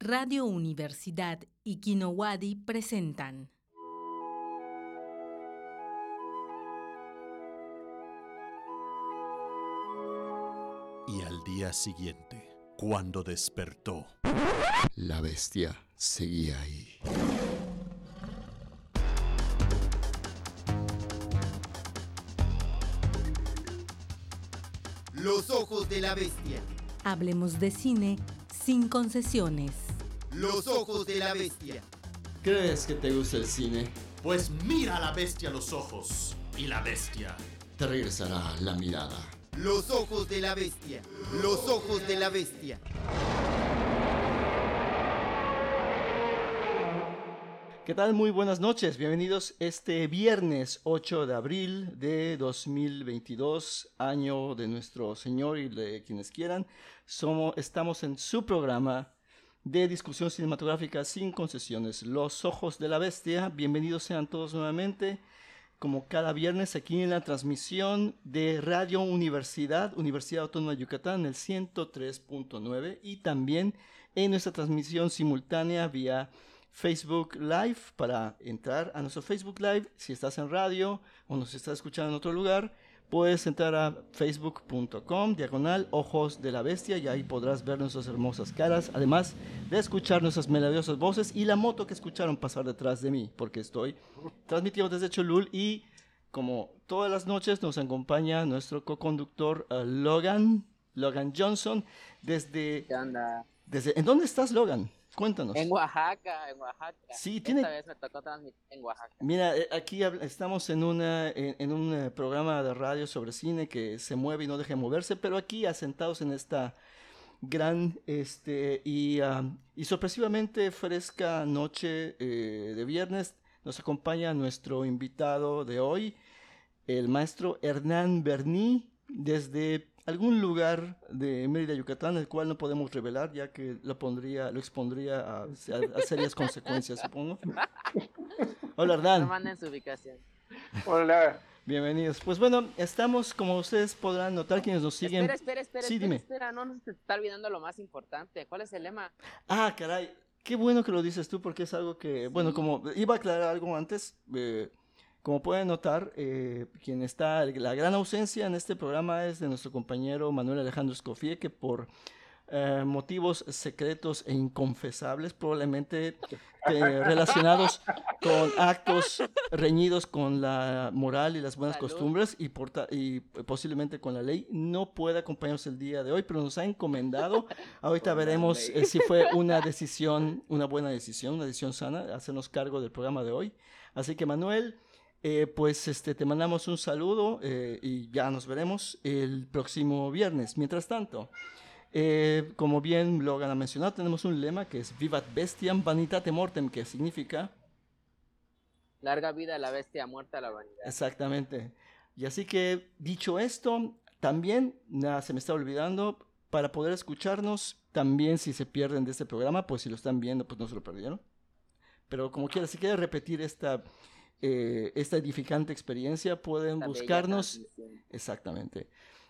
Radio Universidad y Kinowadi presentan. Y al día siguiente, cuando despertó, La bestia seguía ahí. Los ojos de la bestia. Hablemos de cine sin concesiones. Los ojos de la bestia. ¿Crees que te gusta el cine? pues mira a la bestia a los ojos. Y la bestia Te regresará la mirada. Los ojos de la bestia. Los ojos de la bestia. ¿Qué tal? Muy buenas noches. Bienvenidos este viernes 8 de abril de 2022, año de nuestro Señor y de quienes quieran. Somos, estamos en su programa de discusión cinematográfica sin concesiones, Los Ojos de la Bestia. Bienvenidos sean todos nuevamente, como cada viernes aquí en la transmisión de Radio Universidad, Universidad Autónoma de Yucatán, el 103.9 y también en nuestra transmisión simultánea vía Facebook Live para entrar a nuestro Facebook Live. Si estás en radio o nos estás escuchando en otro lugar, puedes entrar a facebook.com diagonal ojos de la bestia y ahí podrás ver nuestras hermosas caras, además de escuchar nuestras melodiosas voces y la moto que escucharon pasar detrás de mí, porque estoy transmitiendo desde Cholul y como todas las noches nos acompaña nuestro co-conductor eh, Logan, Logan Johnson, desde, ¿Qué onda? desde... ¿En dónde estás Logan? Cuéntanos. En Oaxaca, en Oaxaca. Sí, Esta tiene- vez me tocó transmitir en Oaxaca. Mira, eh, aquí estamos en, una, en, en un eh, programa de radio sobre cine que se mueve y no deja de moverse, pero aquí asentados en esta gran este, y, y sorpresivamente fresca noche eh, de viernes nos acompaña nuestro invitado de hoy, el maestro Hernán Berní, desde algún lugar de Mérida, Yucatán, el cual no podemos revelar, ya que lo pondría, lo expondría a, a- a serias consecuencias, supongo. Hola, No Hernán. manden su ubicación. Hola, Bienvenidos. Pues bueno, estamos, como ustedes podrán notar, quienes nos siguen. Espera, espera, espera, Sí, espera, dime. espera, no nos está olvidando lo más importante. ¿Cuál es el lema? Ah, caray. Qué bueno que lo dices tú, porque es algo que, bueno, como iba a aclarar algo antes, eh, como pueden notar, eh, quien está, la gran ausencia en este programa es de nuestro compañero Manuel Alejandro Escofía, que por eh, motivos secretos e inconfesables, probablemente eh, relacionados con actos reñidos con la moral y las buenas Salud. costumbres y, y posiblemente con la ley, no puede acompañarnos el día de hoy, pero nos ha encomendado. Ahorita veremos eh, si fue una decisión, una buena decisión, una decisión sana, hacernos cargo del programa de hoy. Así que Manuel, eh, pues este, te mandamos un saludo eh, y ya nos veremos el próximo viernes. Mientras tanto, eh, como bien Logan ha mencionado, tenemos un lema que es Vivat Bestiam Vanitate Mortem, que significa Larga vida a la bestia, muerta a la vanidad. exactamente. Y así que, dicho esto, también, nada, se me está olvidando, para poder escucharnos, también si se pierden de este programa, pues si lo están viendo, pues no se lo perdieron. Pero como quiera, si quieren repetir esta, eh, esta edificante experiencia, pueden buscarnos. Exactamente.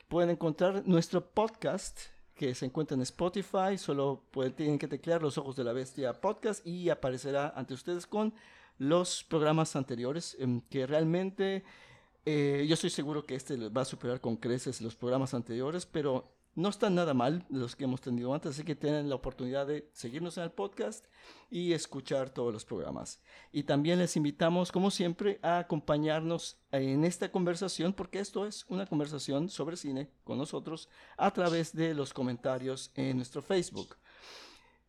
Pueden encontrar nuestro podcast que se encuentra en Spotify. Solo pueden, tienen que teclear Los Ojos de la Bestia podcast y aparecerá ante ustedes con los programas anteriores em, que realmente eh, yo estoy seguro que este va a superar con creces los programas anteriores, pero no están nada mal los que hemos tenido antes, así que tienen la oportunidad de seguirnos en el podcast y escuchar todos los programas. Y también les invitamos, como siempre, a acompañarnos en esta conversación, porque esto es una conversación sobre cine con nosotros a través de los comentarios en nuestro Facebook.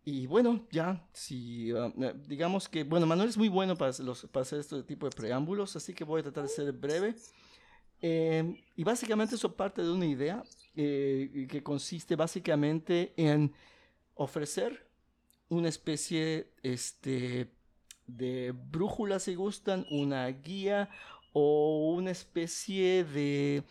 Y bueno, ya, si uh, eh, digamos que, bueno, Manuel es muy bueno para, los- para hacer este tipo de preámbulos, así que voy a tratar de ser breve. Eh, y básicamente eso parte de una idea eh, que consiste básicamente en ofrecer una especie este, de brújula, si gustan, una guía o una especie de...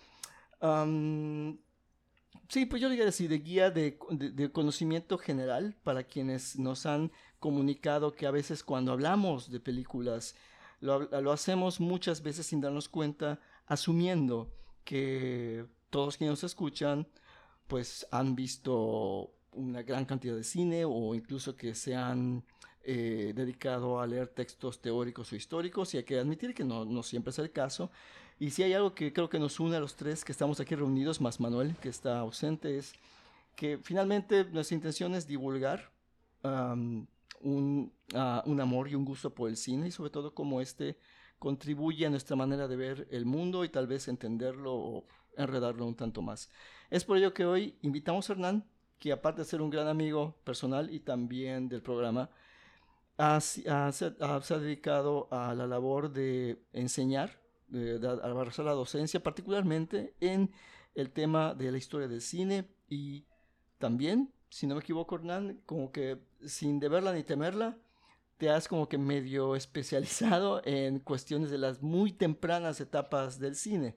Sí, pues yo diría decir, de guía de, de- de conocimiento general para quienes nos han comunicado que a veces cuando hablamos de películas lo, lo hacemos muchas veces sin darnos cuenta, asumiendo que todos quienes nos escuchan pues han visto una gran cantidad de cine o incluso que se han eh, dedicado a leer textos teóricos o históricos y hay que admitir que no, no siempre es el caso. Y si hay algo que creo que nos une a los tres que estamos aquí reunidos, más Manuel que está ausente, es que finalmente nuestra intención es divulgar um, un, uh, un, amor y un gusto por el cine y sobre todo cómo este contribuye a nuestra manera de ver el mundo y tal vez entenderlo o enredarlo un tanto más. Es por ello que hoy invitamos a Hernán, que aparte de ser un gran amigo personal y también del programa, ha, se ha dedicado a la labor de enseñar, de, de la docencia, particularmente en el tema de la historia del cine y también, si no me equivoco, Hernán, como que sin deberla ni temerla, te has como que medio especializado en cuestiones de las muy tempranas etapas del cine.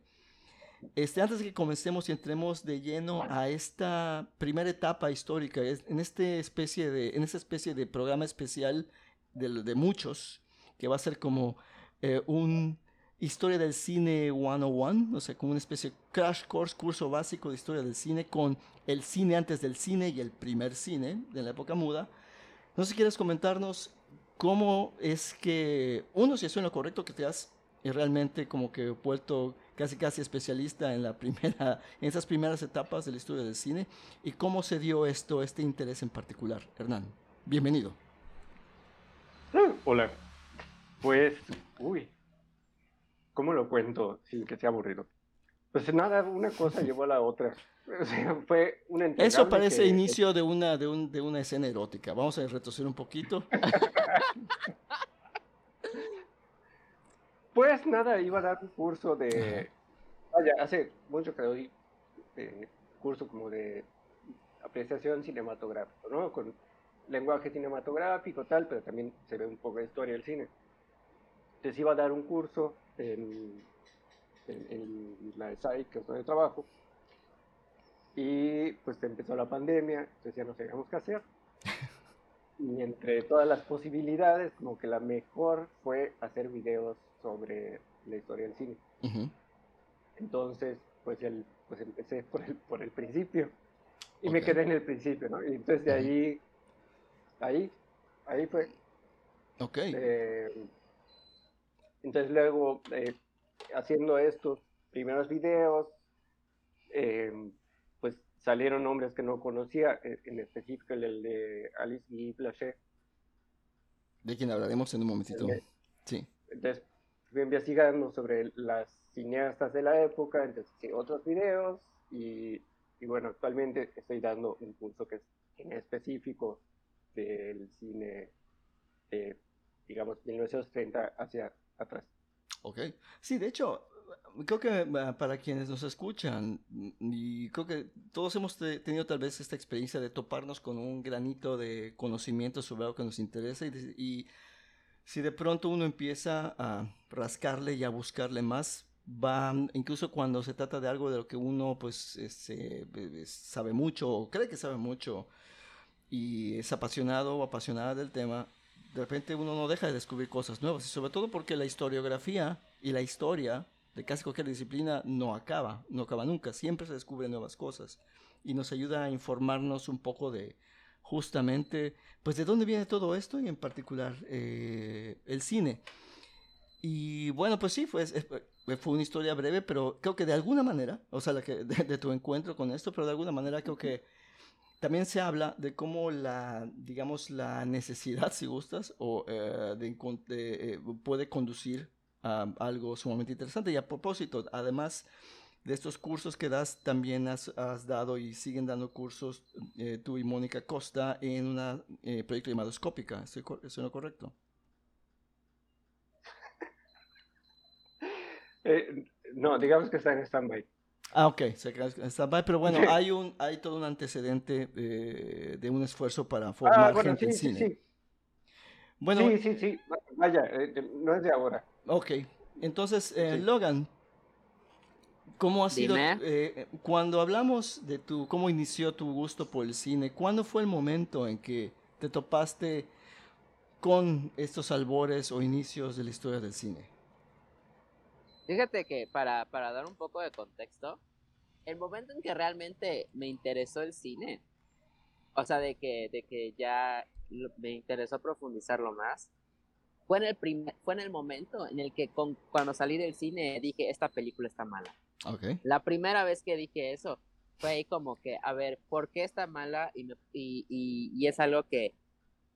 Este, antes de que comencemos y entremos de lleno a esta primera etapa histórica, en, este especie de, en esta especie de programa especial de, de muchos, que va a ser como eh, un historia del cine 101, o sea, como una especie de crash course, curso básico de historia del cine, con el cine antes del cine y el primer cine de la época muda. No sé si quieres comentarnos cómo es que, uno, si eso es lo correcto, que te has realmente como que vuelto casi casi especialista en la primera, en esas primeras etapas de la historia del cine, y cómo se dio esto, este interés en particular. Hernán, bienvenido. Hola. Pues, uy, ¿cómo lo cuento sin que sea aburrido? Pues nada, una cosa llevó a la otra. O sea, fue una Eso parece que... inicio de una, de, un, de una escena erótica. Vamos a retroceder un poquito. pues nada, iba a dar un curso de... Vaya, hace mucho que doy eh, curso como de apreciación cinematográfica, ¿no? Con lenguaje cinematográfico, tal, pero también se ve un poco de historia del cine. Entonces iba a dar un curso en, en, en la SAI, que es donde trabajo, y pues empezó la pandemia, entonces ya no sabíamos qué hacer. Y entre todas las posibilidades, como que la mejor fue hacer videos sobre la historia del cine. Uh -huh. Entonces, pues, el, pues empecé por el, por el principio. Y okay. me quedé en el principio, ¿no? Y entonces de ahí, ahí, ahí fue. Ok. Eh, entonces luego, eh, haciendo estos primeros videos, eh, pues salieron nombres que no conocía, en específico el de Alice Guy Blanchet. De quien hablaremos en un momentito. Sí. Entonces investigando sobre las cineastas de la época, entonces otros videos y, y, bueno, actualmente estoy dando un curso que es en específico del cine de, digamos, 1930 hacia atrás. Ok. Sí, de hecho, creo que para quienes nos escuchan, y creo que todos hemos tenido tal vez esta experiencia de toparnos con un granito de conocimiento sobre algo que nos interesa y, y si de pronto uno empieza a rascarle y a buscarle más, va, incluso cuando se trata de algo de lo que uno pues este, sabe mucho o cree que sabe mucho y es apasionado o apasionada del tema, de repente uno no deja de descubrir cosas nuevas y sobre todo porque la historiografía y la historia de casi cualquier disciplina no acaba, no acaba nunca, siempre se descubren nuevas cosas y nos ayuda a informarnos un poco de justamente, pues de dónde viene todo esto y en particular eh, el cine. Y bueno, pues sí, fue, fue una historia breve, pero creo que de alguna manera, o sea, la que, de, de, tu encuentro con esto, pero de alguna manera creo que también se habla de cómo la, digamos, la necesidad, si gustas, o eh, de, de, eh, puede conducir a algo sumamente interesante. Y a propósito, además de estos cursos que das, también has, has dado y siguen dando cursos eh, tú y Mónica Costa en un eh, proyecto llamado Scópica. ¿Es eso no correcto? Eh, no, digamos que está en stand-by. Ah, ok, se queda en stand-by, pero bueno, hay, un, hay todo un antecedente eh, de un esfuerzo para formar ah, bueno, gente sí, en cine. Sí, sí. Bueno, sí, sí, sí, vaya, eh, no es de ahora. Ok, entonces, sí. Logan, ¿cómo ha sido, eh, cuando hablamos de tu, cómo inició tu gusto por el cine, ¿cuándo fue el momento en que te topaste con estos albores o inicios de la historia del cine? Fíjate que para, para dar un poco de contexto, el momento en que realmente me interesó el cine o sea, de que, de que ya me interesó profundizarlo más, fue en el primer, fue en el momento en el que con, cuando salí del cine dije, esta película está mala. Okay. La primera vez que dije eso, fue ahí como que, a ver, ¿por qué está mala? Y, y, y, es algo que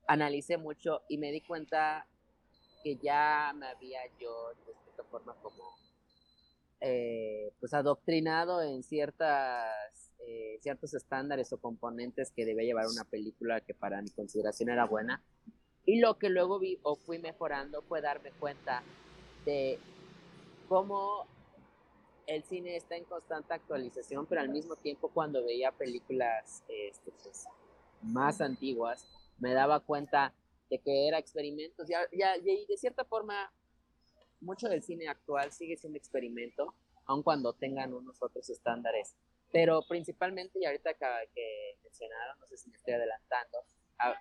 analicé mucho y me di cuenta que ya me había yo, de cierta forma, como, eh, pues adoctrinado en ciertas, eh, ciertos estándares o componentes que debía llevar una película que para mi consideración era buena. Y lo que luego vi o fui mejorando fue darme cuenta de cómo el cine está en constante actualización, pero al mismo tiempo cuando veía películas este, pues, más antiguas, me daba cuenta de que era experimentos. Ya, ya, y de cierta forma, mucho del cine actual sigue siendo experimento, aun cuando tengan unos otros estándares. Pero principalmente, y ahorita que, que mencionaron, no sé si me estoy adelantando,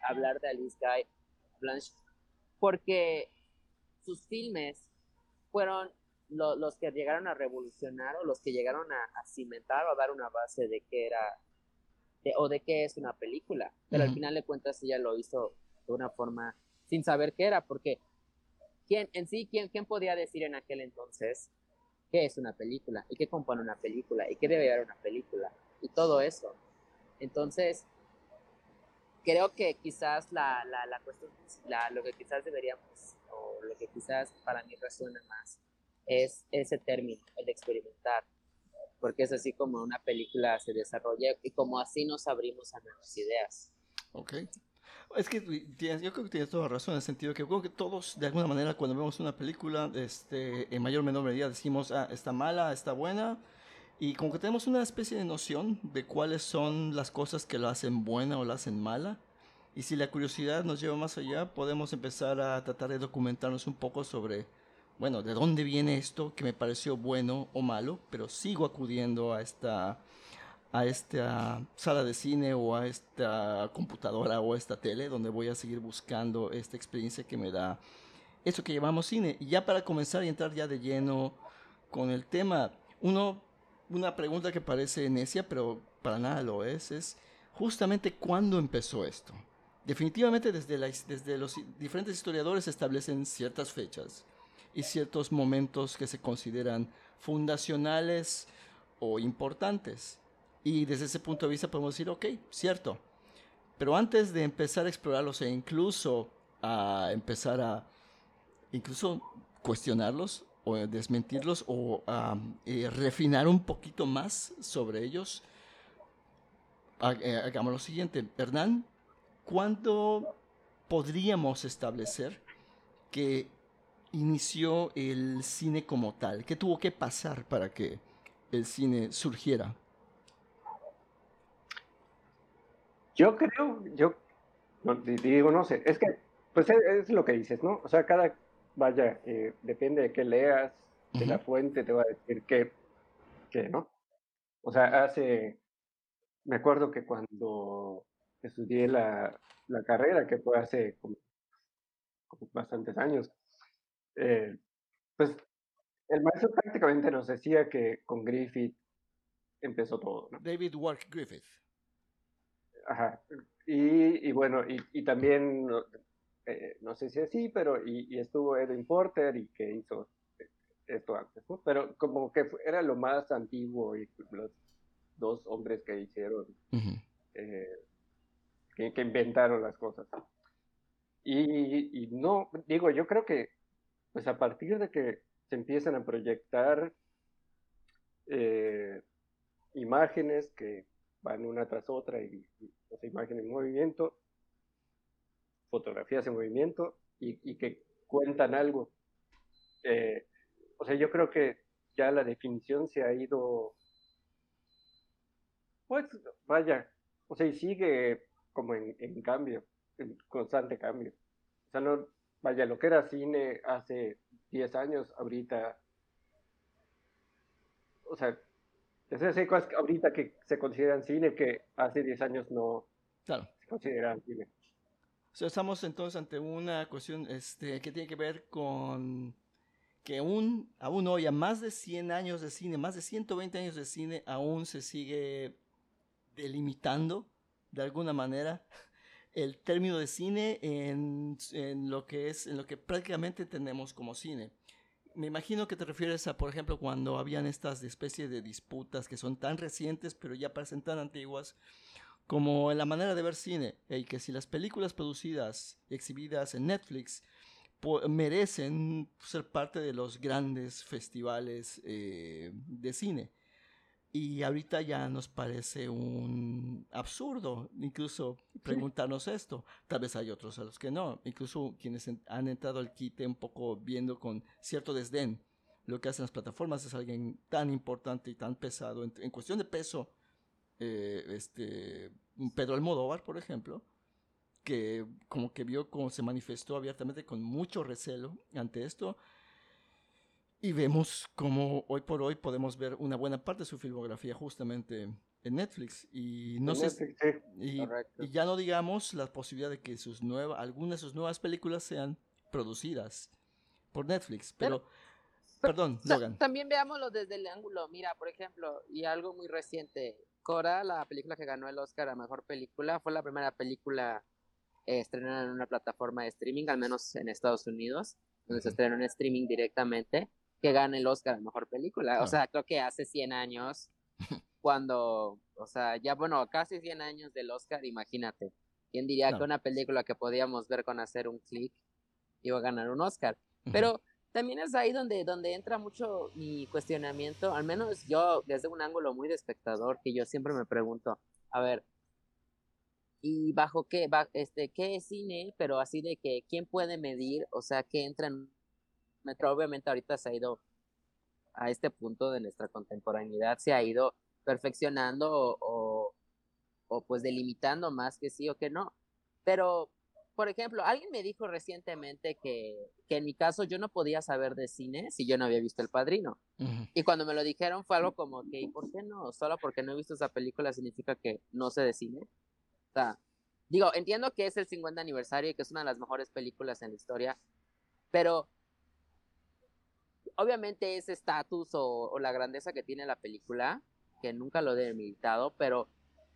hablar de Alice Guy Blanche, porque sus filmes fueron los que llegaron a revolucionar o los que llegaron a, cimentar o a dar una base de qué era o de qué es una película. Pero al final de cuentas ella lo hizo de una forma sin saber qué era, porque ¿quién, en sí, ¿quién, ¿quién podía decir en aquel entonces qué es una película? ¿Y qué compone una película? ¿Y qué debe haber una película? Y todo eso. Entonces, creo que quizás la, la, la cuestión, la, lo que quizás deberíamos, o lo que quizás para mí resuena más, es ese término, el experimentar, porque es así como una película se desarrolla y como así nos abrimos a nuevas ideas. Ok. Es que yo creo que tienes toda razón en el sentido que creo que todos, de alguna manera, cuando vemos una película, este, en mayor o menor medida decimos, ah, está mala, está buena, y como que tenemos una especie de noción de cuáles son las cosas que lo hacen buena o la hacen mala. Y si la curiosidad nos lleva más allá, podemos empezar a tratar de documentarnos un poco sobre bueno, ¿de dónde viene esto que me pareció bueno o malo? Pero sigo acudiendo a esta, a esta sala de cine o a esta computadora o a esta tele donde voy a seguir buscando esta experiencia que me da eso que llamamos cine. Y ya para comenzar y entrar ya de lleno con el tema, una pregunta que parece necia, pero para nada lo es, es justamente cuándo empezó esto. Definitivamente desde, desde los diferentes historiadores establecen ciertas fechas y ciertos momentos que se consideran fundacionales o importantes. Y desde ese punto de vista podemos decir, ok, cierto. Pero antes de empezar a explorarlos e incluso a empezar a incluso cuestionarlos o desmentirlos o a eh, refinar un poquito más sobre ellos, eh, hagamos lo siguiente. Hernán, ¿cuándo podríamos establecer que inició el cine como tal? ¿Qué tuvo que pasar para que el cine surgiera? Yo creo, yo digo, no sé, es que, pues es, lo que dices, ¿no? O sea, cada, vaya, eh, depende de qué leas, de la fuente te va a decir qué, qué, ¿no? O sea, hace, me acuerdo que cuando estudié la, la carrera, que fue hace como bastantes años, eh, pues el maestro prácticamente nos decía que con Griffith empezó todo. David Wark Griffith. Ajá. Y, y bueno, y, y también, eh, no sé si así, pero y, estuvo Edwin Porter y que hizo esto antes, ¿no? Pero como que era lo más antiguo y los dos hombres que hicieron, eh, que, que, inventaron las cosas. Y, y no, digo, yo creo que pues a partir de que se empiezan a proyectar eh, imágenes que van una tras otra y, imágenes en movimiento, fotografías en movimiento y, que cuentan algo. Eh, o sea, yo creo que ya la definición se ha ido, pues vaya, o sea, y sigue como en, en cambio, en constante cambio. O sea, no, vaya, lo que era cine hace 10 años, ahorita, o sea, hay cosas ahorita que se consideran cine que hace 10 años no claro. se consideran cine. O sea, estamos entonces ante una cuestión este, que tiene que ver con que aún, aún hoy, a más de 100 años de cine, más de 120 años de cine, aún se sigue delimitando de alguna manera el término de cine en, lo que es en lo que prácticamente tenemos como cine. Me imagino que te refieres a, por ejemplo, cuando habían estas especies de disputas que son tan recientes, pero ya parecen tan antiguas, como en la manera de ver cine, y que si las películas producidas y exhibidas en Netflix merecen ser parte de los grandes festivales eh, de cine. Y ahorita ya nos parece un absurdo incluso preguntarnos esto. Tal vez hay otros a los que no. Incluso quienes han entrado al quite un poco viendo con cierto desdén lo que hacen las plataformas es alguien tan importante y tan pesado. En, cuestión de peso, eh, este, Pedro Almodóvar, por ejemplo, que como que vio cómo se manifestó abiertamente con mucho recelo ante esto y vemos cómo hoy por hoy podemos ver una buena parte de su filmografía justamente en Netflix. Y no sé. y, ya no digamos la posibilidad de que sus nuevas, algunas de sus nuevas películas sean producidas por Netflix. Pero, perdón, Logan. También veámoslo desde el ángulo. Mira, por ejemplo, y algo muy reciente. Cora, la película que ganó el Oscar a mejor película, fue la primera película eh, estrenada en una plataforma de streaming, al menos en Estados Unidos, donde se estrenó en streaming directamente que gane el Oscar a Mejor Película. O sea, creo que hace 100 años, cuando, o sea, ya bueno, casi 100 años del Oscar, imagínate. ¿Quién diría que una película que podíamos ver con hacer un clic iba a ganar un Oscar? Pero también es ahí donde, donde entra mucho mi cuestionamiento, al menos yo desde un ángulo muy de espectador, que yo siempre me pregunto, a ver, ¿y bajo qué, este, qué es cine? Pero así de que, ¿quién puede medir? O sea, ¿qué entra en Metro obviamente ahorita se ha ido a este punto de nuestra contemporaneidad, se ha ido perfeccionando o, pues delimitando más que sí o que no. Pero, por ejemplo, alguien me dijo recientemente que, que en mi caso yo no podía saber de cine si yo no había visto El Padrino. Y cuando me lo dijeron fue algo como que, ¿y por qué no? Solo porque no he visto esa película significa que no sé de cine. O sea, digo, entiendo que es el 50 aniversario y que es una de las mejores películas en la historia, pero obviamente ese estatus o, la grandeza que tiene la película, que nunca lo he debilitado, pero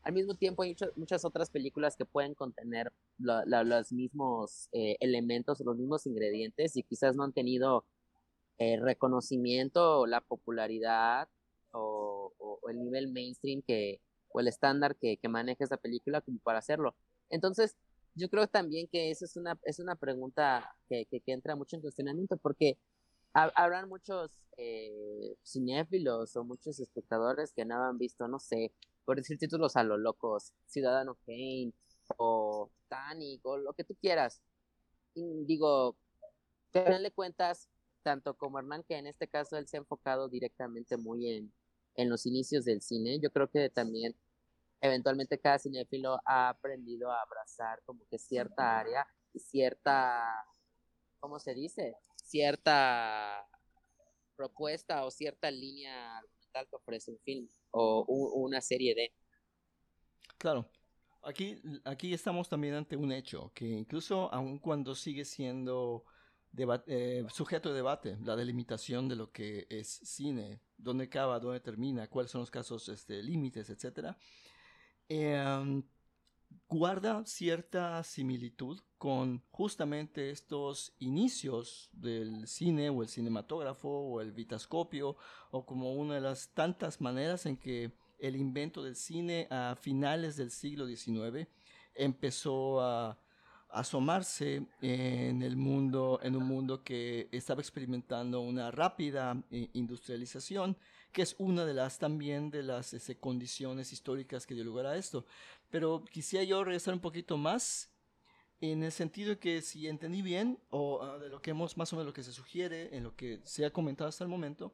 al mismo tiempo hay muchas otras películas que pueden contener los mismos eh, elementos los mismos ingredientes y quizás no han tenido eh, reconocimiento o la popularidad o, el nivel mainstream que, o el estándar que, que maneja esa película como para hacerlo. Entonces, yo creo también que esa es una, es una pregunta que, que, que entra mucho en cuestionamiento porque habrán muchos eh, cinéfilos o muchos espectadores que no han visto, no sé, por decir títulos a lo locos, Ciudadano Kane o Titanic o lo que tú quieras. Y digo, tenerle cuentas, tanto como Hernán, que en este caso él se ha enfocado directamente muy en, en los inicios del cine, yo creo que también eventualmente cada cinéfilo ha aprendido a abrazar como que cierta área y cierta, ¿cómo se dice? Cierta propuesta o cierta línea argumental que ofrece un film o una serie de. Claro. Aquí, aquí estamos también ante un hecho que incluso aun cuando sigue siendo eh, sujeto de debate, la delimitación de lo que es cine, dónde acaba, dónde termina, cuáles son los casos este, límites, etc., em, guarda cierta similitud con justamente estos inicios del cine o el cinematógrafo o el vitascopio o como una de las tantas maneras en que el invento del cine a finales del siglo XIX empezó a asomarse en el mundo en un mundo que estaba experimentando una rápida eh, industrialización que es una de las también de las ese, condiciones históricas que dio lugar a esto pero quisiera yo regresar un poquito más en el sentido que si entendí bien, o ah, de lo que hemos, más o menos lo que se sugiere, en lo que se ha comentado hasta el momento,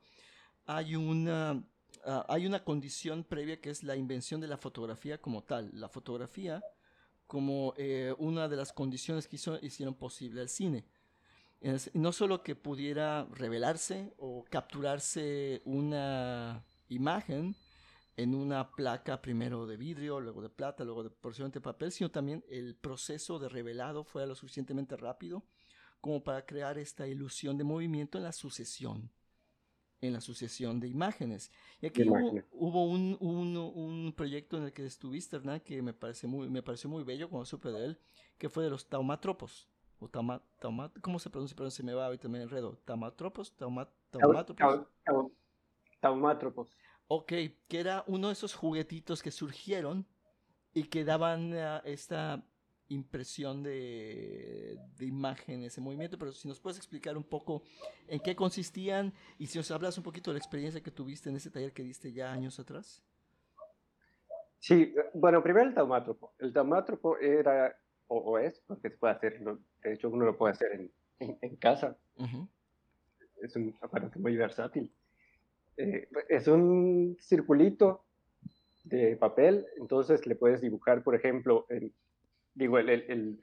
hay una, ah, hay una condición previa que es la invención de la fotografía como tal. La fotografía como eh, una de las condiciones que hizo, hicieron posible el cine. no solo que pudiera revelarse o capturarse una imagen, en una placa primero de vidrio, luego de plata, luego de posiblemente papel, sino también el proceso de revelado fue lo suficientemente rápido como para crear esta ilusión de movimiento en la sucesión. en la asociación de imágenes. Y aquí hubo, hubo un, un, un, proyecto en el que estuviste, Hernán, que me, parece muy, me pareció muy bello cuando supe de él, que fue de los taumatropos. O tauma, tauma, ¿Cómo se pronuncia? Pero se me va ahorita me enredo. ¿Taumatropos? Tauma, ¿Taumatropos? Taumátropos. Ok, que era uno de esos juguetitos que surgieron y que daban uh, esta impresión de, de imagen, ese movimiento, pero si nos puedes explicar un poco en qué consistían y si nos hablas un poquito de la experiencia que tuviste en ese taller que diste ya años atrás. Sí, bueno, primero el taumátropo. El taumátropo era, o, es, porque se puede hacer, de hecho uno lo puede hacer en, en, casa. Es un aparato muy versátil. Eh, es un circulito de papel, entonces le puedes dibujar, por ejemplo, en, digo, el, el,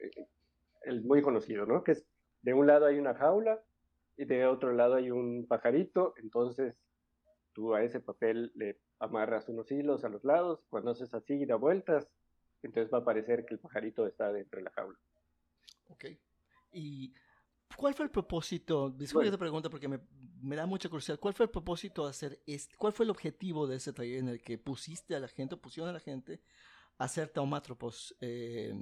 el, muy conocido, ¿no? Que es, de un lado hay una jaula y de otro lado hay un pajarito, entonces tú a ese papel le amarras unos hilos a los lados, cuando haces así y da vueltas, entonces va a parecer que el pajarito está dentro de la jaula. Ok. ¿Y cuál fue el propósito? Disculpe que te pregunto porque me, me, da mucha curiosidad. ¿Cuál fue el propósito de hacer este? ¿Cuál fue el objetivo de ese taller en el que pusiste a la gente, pusieron a la gente hacer taumátropos. Eh,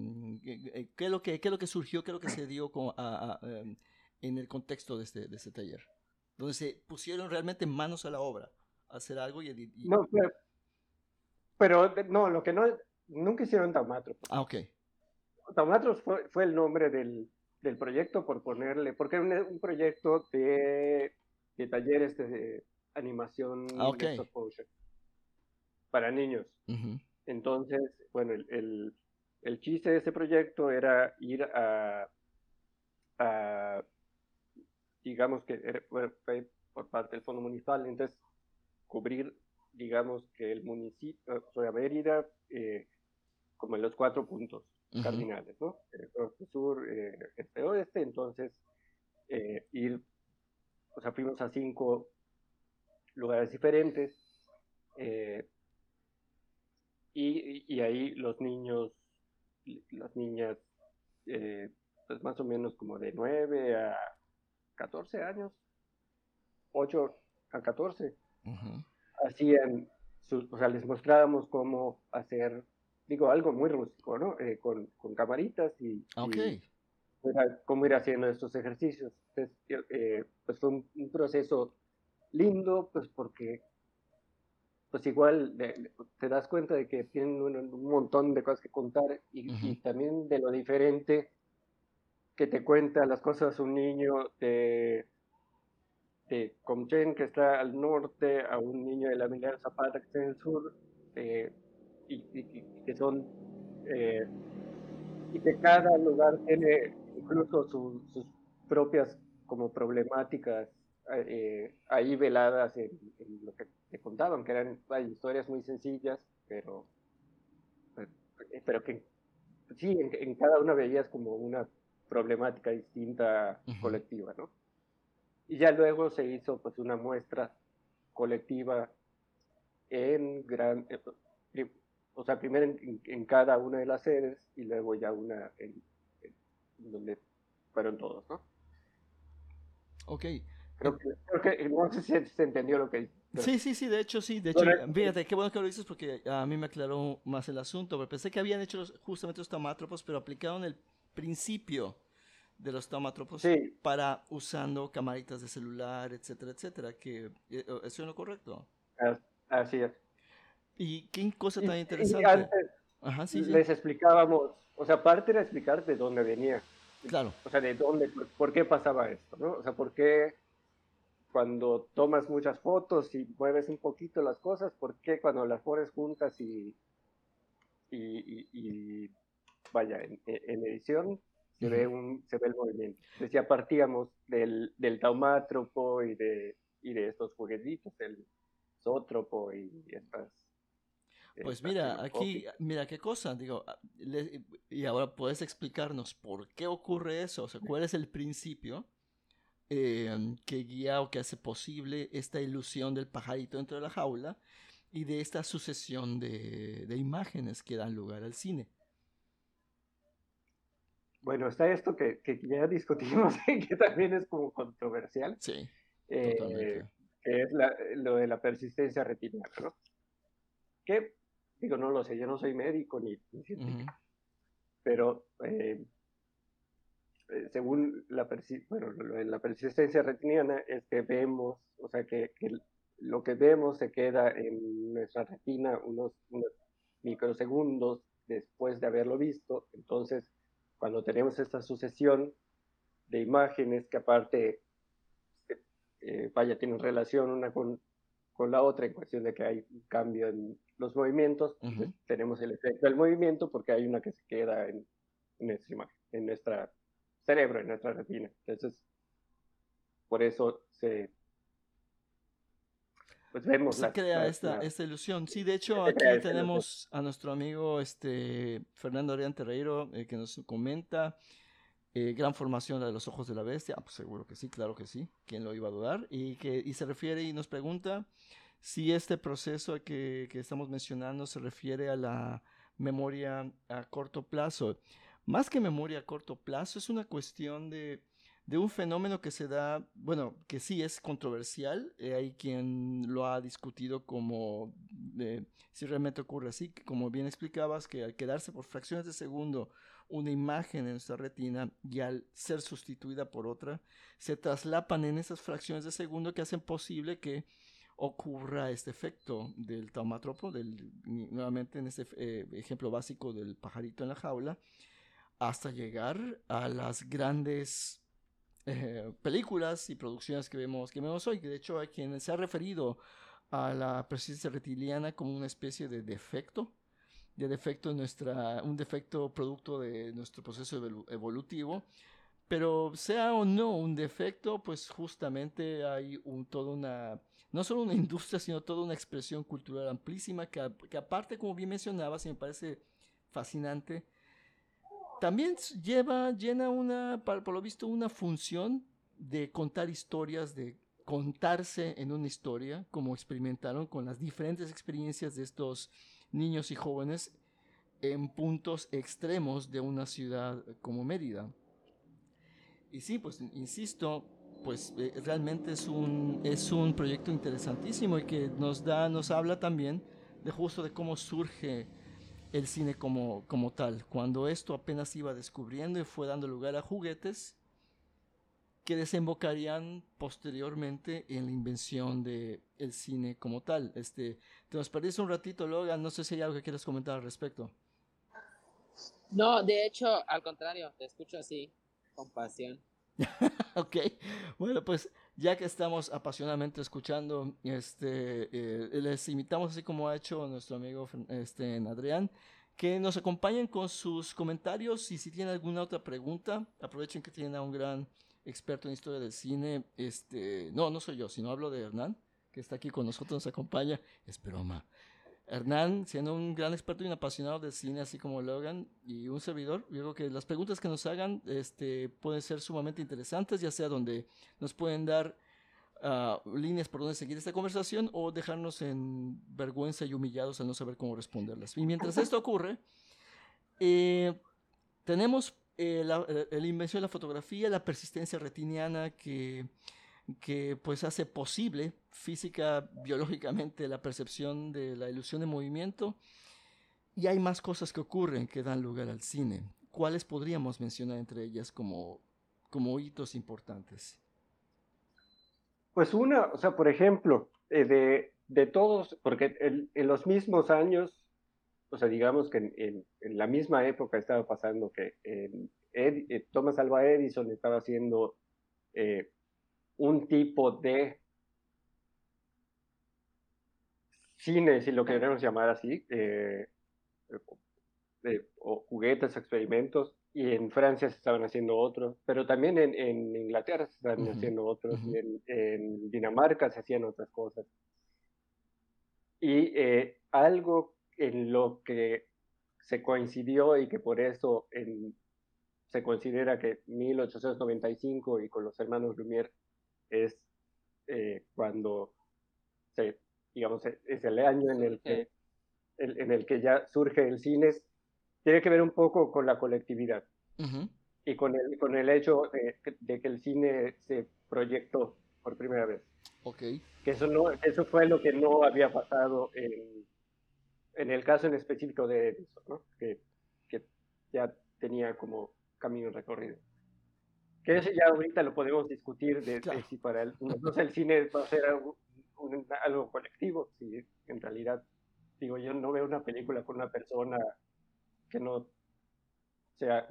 ¿qué, es lo que, ¿Qué es lo que surgió, qué es lo que se dio con, em, en el contexto de este, de este taller? Donde se pusieron realmente manos a la obra, a hacer algo y... No, pero, no, lo que no, nunca hicieron taumátropos. Ah, ok. Taumátropos fue, fue el nombre del, del, proyecto por ponerle, porque era un, proyecto de, de, talleres de animación ah, para niños. Entonces, bueno, el, el, chiste de este proyecto era ir a, digamos que era, por parte del Fondo Municipal, entonces cubrir, digamos que el municipio, o sea, Mérida, eh, como en los cuatro puntos cardinales, ¿no? El norte, sur, eh, este, oeste, entonces eh, ir, o sea, fuimos a cinco lugares diferentes, eh, y, ahí los niños, las niñas, eh, pues más o menos como de 9 a 14 años, 8 a 14, hacían, o sea, les mostrábamos cómo hacer, digo, algo muy rústico, ¿no? Eh, con, con, camaritas y, cómo ir haciendo estos ejercicios. Entonces, eh, pues fue un proceso lindo, pues porque pues igual te das cuenta de que tienen un, montón de cosas que contar y, también de lo diferente que te cuenta las cosas un niño de, de Comchen, que está al norte, a un niño de la Emiliano Zapata, que está en el sur, eh, y, que son, eh, y que cada lugar tiene incluso sus propias como problemáticas eh, ahí veladas en, lo que te contaban, que eran historias muy sencillas, pero, pues, pero que sí, en, cada una veías como una problemática distinta colectiva, ¿no? Y ya luego se hizo pues una muestra colectiva en gran, eh, o sea, primero en, cada una de las sedes y luego ya una en, donde fueron todos, ¿no? Ok, Creo que, no sé si se entendió lo que Sí, sí, sí, de hecho sí. De hecho, fíjate, qué bueno que lo dices porque a mí me aclaró más el asunto. Pero pensé que habían hecho justamente los tomátropos, pero aplicaron el principio de los tomátropos para usando camaritas de celular, etcétera, etcétera. Que, eh, ¿Eso es lo correcto? Así es. ¿Y qué cosa tan interesante? Ajá, sí, les explicábamos, o sea, aparte era explicar de dónde venía. Claro. O sea, de dónde, por qué pasaba esto, ¿no? O sea, por qué cuando tomas muchas fotos y mueves un poquito las cosas, ¿por qué cuando las pones juntas y, y, vaya, en, edición se, ve un, se ve el movimiento? Entonces ya partíamos del, del taumátropo y de, y de estos juguetitos, el zótropo y estas pues mira, aquí, mira qué cosa, digo, ah, y ahora puedes explicarnos por qué ocurre eso, o sea, cuál es el principio Em, que guía o que hace posible esta ilusión del pajarito dentro de la jaula y de esta sucesión de, imágenes que dan lugar al cine. Bueno, está esto que, ya discutimos y que también es como controversial. Sí, eh, que es lo de la persistencia retiniana, ¿no? Que, digo, no lo sé, yo no soy médico ni, científico, pero eh, eh, según la, bueno, la persistencia retiniana es que vemos, o sea, que, lo que vemos se queda en nuestra retina unos, unos microsegundos después de haberlo visto, entonces cuando tenemos esta sucesión de imágenes que aparte, eh, vaya, tienen relación una con, con, la otra en cuestión de que hay un cambio en los movimientos, pues, tenemos el efecto del movimiento porque hay una que se queda en, en nuestra imagen, en nuestro cerebro, en nuestra retina. Entonces, por eso se pues vemos se crea esta, esta ilusión. Sí, de hecho, aquí tenemos a nuestro amigo este Fernando Arián Terreiro eh, que nos comenta eh, gran formación de los ojos de la bestia. Ah, pues seguro que sí, claro que sí. ¿Quién lo iba a dudar? Y, que, y se refiere y nos pregunta si este proceso que, que estamos mencionando se refiere a la memoria a corto plazo. Más que memoria a corto plazo, es una cuestión de de un fenómeno que se da, bueno, que sí es controversial, eh, hay quien lo ha discutido como si realmente ocurre así, como bien explicabas, que al quedarse por fracciones de segundo una imagen en nuestra retina y al ser sustituida por otra, se traslapan en esas fracciones de segundo que hacen posible que ocurra este efecto del taumatropo, del, nuevamente en este eh, ejemplo básico del pajarito en la jaula, hasta llegar a las grandes eh, películas y producciones que vemos, que vemos hoy, de hecho hay quien se ha referido a la presencia reptiliana como una especie de defecto, de defecto un defecto producto de nuestro proceso evolutivo, pero sea o no un defecto, pues justamente hay toda una, no solo una industria, sino toda una expresión cultural amplísima que, que aparte, como bien mencionabas, y me parece fascinante, también lleva, llena una, por lo visto, una función de contar historias, de contarse en una historia, como experimentaron con las diferentes experiencias de estos niños y jóvenes en puntos extremos de una ciudad como Mérida. Y sí, pues insisto, pues eh, realmente es un, es un proyecto interesantísimo y que nos da, nos habla también de justo de cómo surge el cine como, como tal, cuando esto apenas iba descubriendo y fue dando lugar a juguetes que desembocarían posteriormente en la invención de el cine como tal. Este, te nos perdiste un ratito, Logan, no sé si hay algo que quieras comentar al respecto. No, de hecho, al contrario, te escucho así, con pasión. ok, bueno, pues ya que estamos apasionadamente escuchando, este, eh, les invitamos, así como ha hecho nuestro amigo este, Adrián, que nos acompañen con sus comentarios y si tienen alguna otra pregunta, aprovechen que tienen a un gran experto en historia del cine. Este, no, no soy yo, sino hablo de Hernán, que está aquí con nosotros, nos acompaña. Es broma. Hernán, siendo un gran experto y un apasionado del cine, así como Logan y un servidor, yo creo que las preguntas que nos hagan este, pueden ser sumamente interesantes, ya sea donde nos pueden dar ah, líneas por donde seguir esta conversación o dejarnos en vergüenza y humillados al no saber cómo responderlas. Y mientras esto ocurre, eh, tenemos eh, la, la invención de la fotografía, la persistencia retiniana que que pues hace posible física, biológicamente, la percepción de la ilusión de movimiento. Y hay más cosas que ocurren que dan lugar al cine. ¿Cuáles podríamos mencionar entre ellas como, como hitos importantes? Pues una, o sea, por ejemplo, eh, de, de, todos, porque en, los mismos años, o sea, digamos que en, en, la misma época estaba pasando que eh, Thomas Alva Edison estaba haciendo eh, un tipo de cine, si lo queremos llamar así, eh, o juguetes, experimentos, y en Francia se estaban haciendo otros, pero también en, Inglaterra se estaban haciendo otros, en, Dinamarca se hacían otras cosas. Y eh, algo en lo que se coincidió y que por eso se considera que 1895 y con los hermanos Lumière es eh, cuando se, digamos, es el año en el que, en el que ya surge el cine, tiene que ver un poco con la colectividad y con el, con el hecho de, que el cine se proyectó por primera vez. Ok. Que eso, no, eso fue lo que no había pasado en, en el caso en específico de Edison, ¿no? que, que ya tenía como camino recorrido. Que eso ya ahorita lo podemos discutir de, Claro. de si para el, nosotros el cine va a ser algo, un- algo colectivo, si en realidad, digo, yo no veo una película con una persona que no sea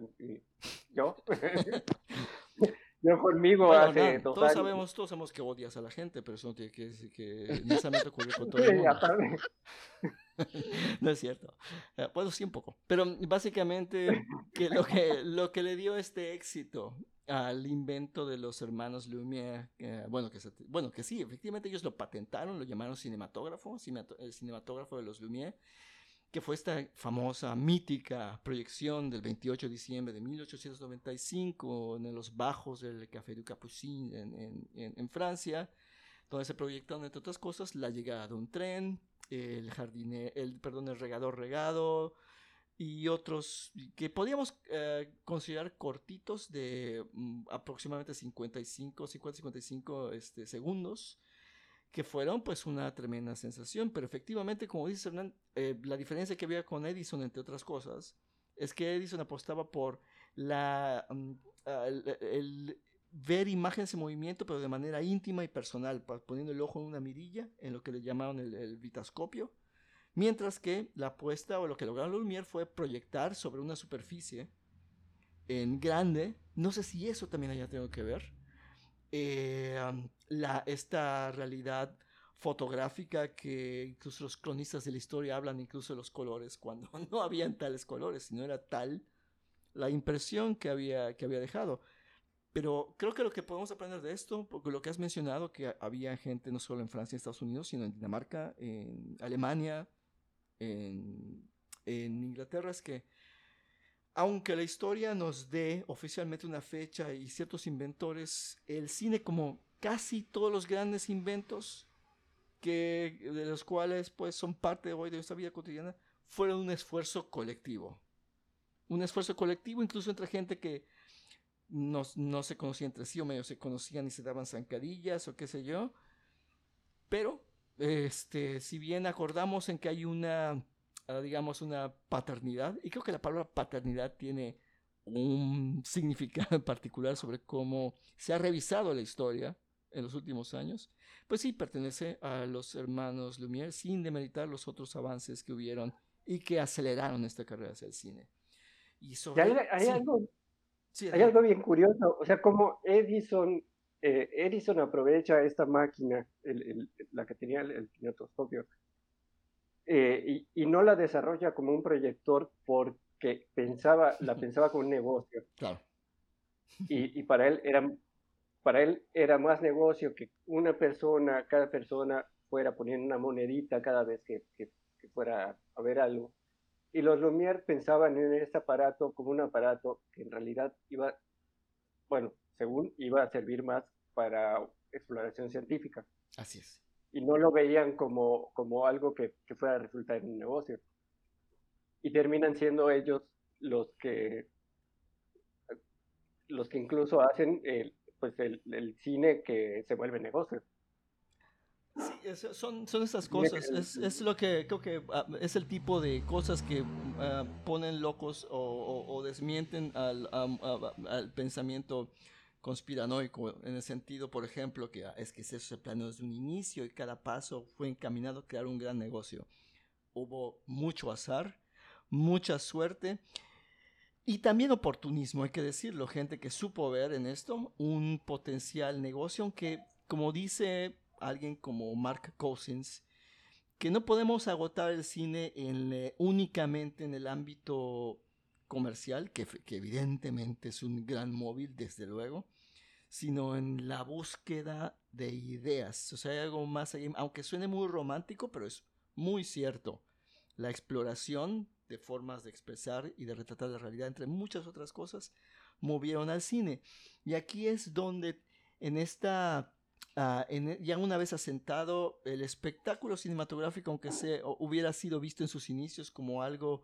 yo. yo conmigo Bueno, hace Hernán, dos todos años. sabemos, todos sabemos que odias a la gente, pero eso no tiene que decir que necesariamente ocurre con todo el mundo. No es cierto. Eh, Bueno, sí un poco. Pero básicamente lo que lo que le dio este éxito al invento de los hermanos Lumière, eh, bueno, que bueno, que sí, efectivamente ellos lo patentaron, lo llamaron cinematógrafo, cinemat- el cinematógrafo de los Lumière, que fue esta famosa, mítica proyección del 28 de diciembre de 1895 en los bajos del Café du Capucin en- en Francia, donde se proyectaron, entre otras cosas, la llegada de un tren, el jardine, el, perdón, el regador regado y otros que podíamos eh, considerar cortitos de mm, aproximadamente 55, 50-55 este, segundos, que fueron pues una tremenda sensación, pero efectivamente, como dice Hernán, eh, la diferencia que había con Edison, entre otras cosas, es que Edison apostaba por la, mm, el ver imágenes en movimiento, pero de manera íntima y personal, poniendo el ojo en una mirilla, en lo que le llamaron el, el vitascopio, mientras que la apuesta o lo que lograron Lumière fue proyectar sobre una superficie en grande, no sé si eso también haya tenido que ver, eh, um, la, esta realidad fotográfica que incluso los cronistas de la historia hablan incluso de los colores cuando no habían tales colores, sino era tal la impresión que había, que había dejado. Pero creo que lo que podemos aprender de esto, porque lo que has mencionado, que había gente no solo en Francia y Estados Unidos, sino en Dinamarca, en Alemania, en, en Inglaterra, es que aunque la historia nos dé oficialmente una fecha y ciertos inventores, el cine como casi todos los grandes inventos que de los cuales pues son parte hoy de nuestra vida cotidiana fueron un esfuerzo colectivo. Un esfuerzo colectivo incluso entre gente que no, no se conocía entre sí o medio se conocían y se daban zancadillas o qué sé yo. Pero, este, si bien acordamos en que hay una, ah, digamos, una paternidad, y creo que la palabra paternidad tiene un significado en particular sobre cómo se ha revisado la historia en los últimos años, pues sí pertenece a los hermanos Lumière, sin demeritar los otros avances que hubieron y que aceleraron esta carrera hacia el cine. Y Y sobre... hay, hay sí, algo, sí, hay algo bien curioso, o sea, como Edison, eh, Edison aprovecha esta máquina, el- el- la que tenía el, el kinetoscopio, eh, y, y no la desarrolla como un proyector porque pensaba, la pensaba como un negocio. Claro. y, y para él era para él era más negocio que una persona, cada persona fuera poniendo una monedita cada vez que, que- que fuera a ver algo. Y los Lumière pensaban en este aparato como un aparato que en realidad iba, bueno, según iba a servir más para exploración científica. Así es. Y no lo veían como, como algo que, que fuera a resultar en un negocio. Y terminan siendo ellos los que los que incluso hacen el, pues el, el cine que se vuelve negocio. Sí, es- son, son Mira cosas. Es, es lo que creo que ah, es el tipo de cosas que ah, ponen locos o, o- o desmienten al, am- a- al pensamiento conspiranoico. En el sentido, por ejemplo, que ah, es que eso se planeó desde un inicio y cada paso fue encaminado a crear un gran negocio. Hubo mucho azar, mucha suerte. Y también oportunismo, hay que decirlo, gente que supo ver en esto un potencial negocio, aunque como dice alguien como Mark Cousins, que no podemos agotar el cine en, eh, únicamente en el ámbito comercial, que, que evidentemente es un gran móvil, desde luego, sino en la búsqueda de ideas. O sea, hay algo más ahí, aunque suene muy romántico, pero es muy cierto. La exploración de formas de expresar y de retratar la realidad, entre muchas otras cosas, movieron al cine. Y aquí es donde en esta ah, en ya una vez asentado el espectáculo cinematográfico, aunque se, hubiera sido visto en sus inicios como algo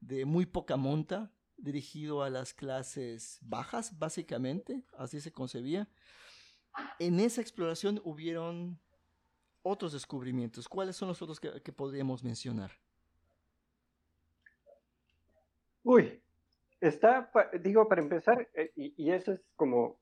de muy poca monta, dirigido a las clases bajas, básicamente, así se concebía, en esa exploración hubieron otros descubrimientos. ¿Cuáles son los otros que, que podríamos mencionar? Uy, está, digo, para empezar, eh, y, eso es como,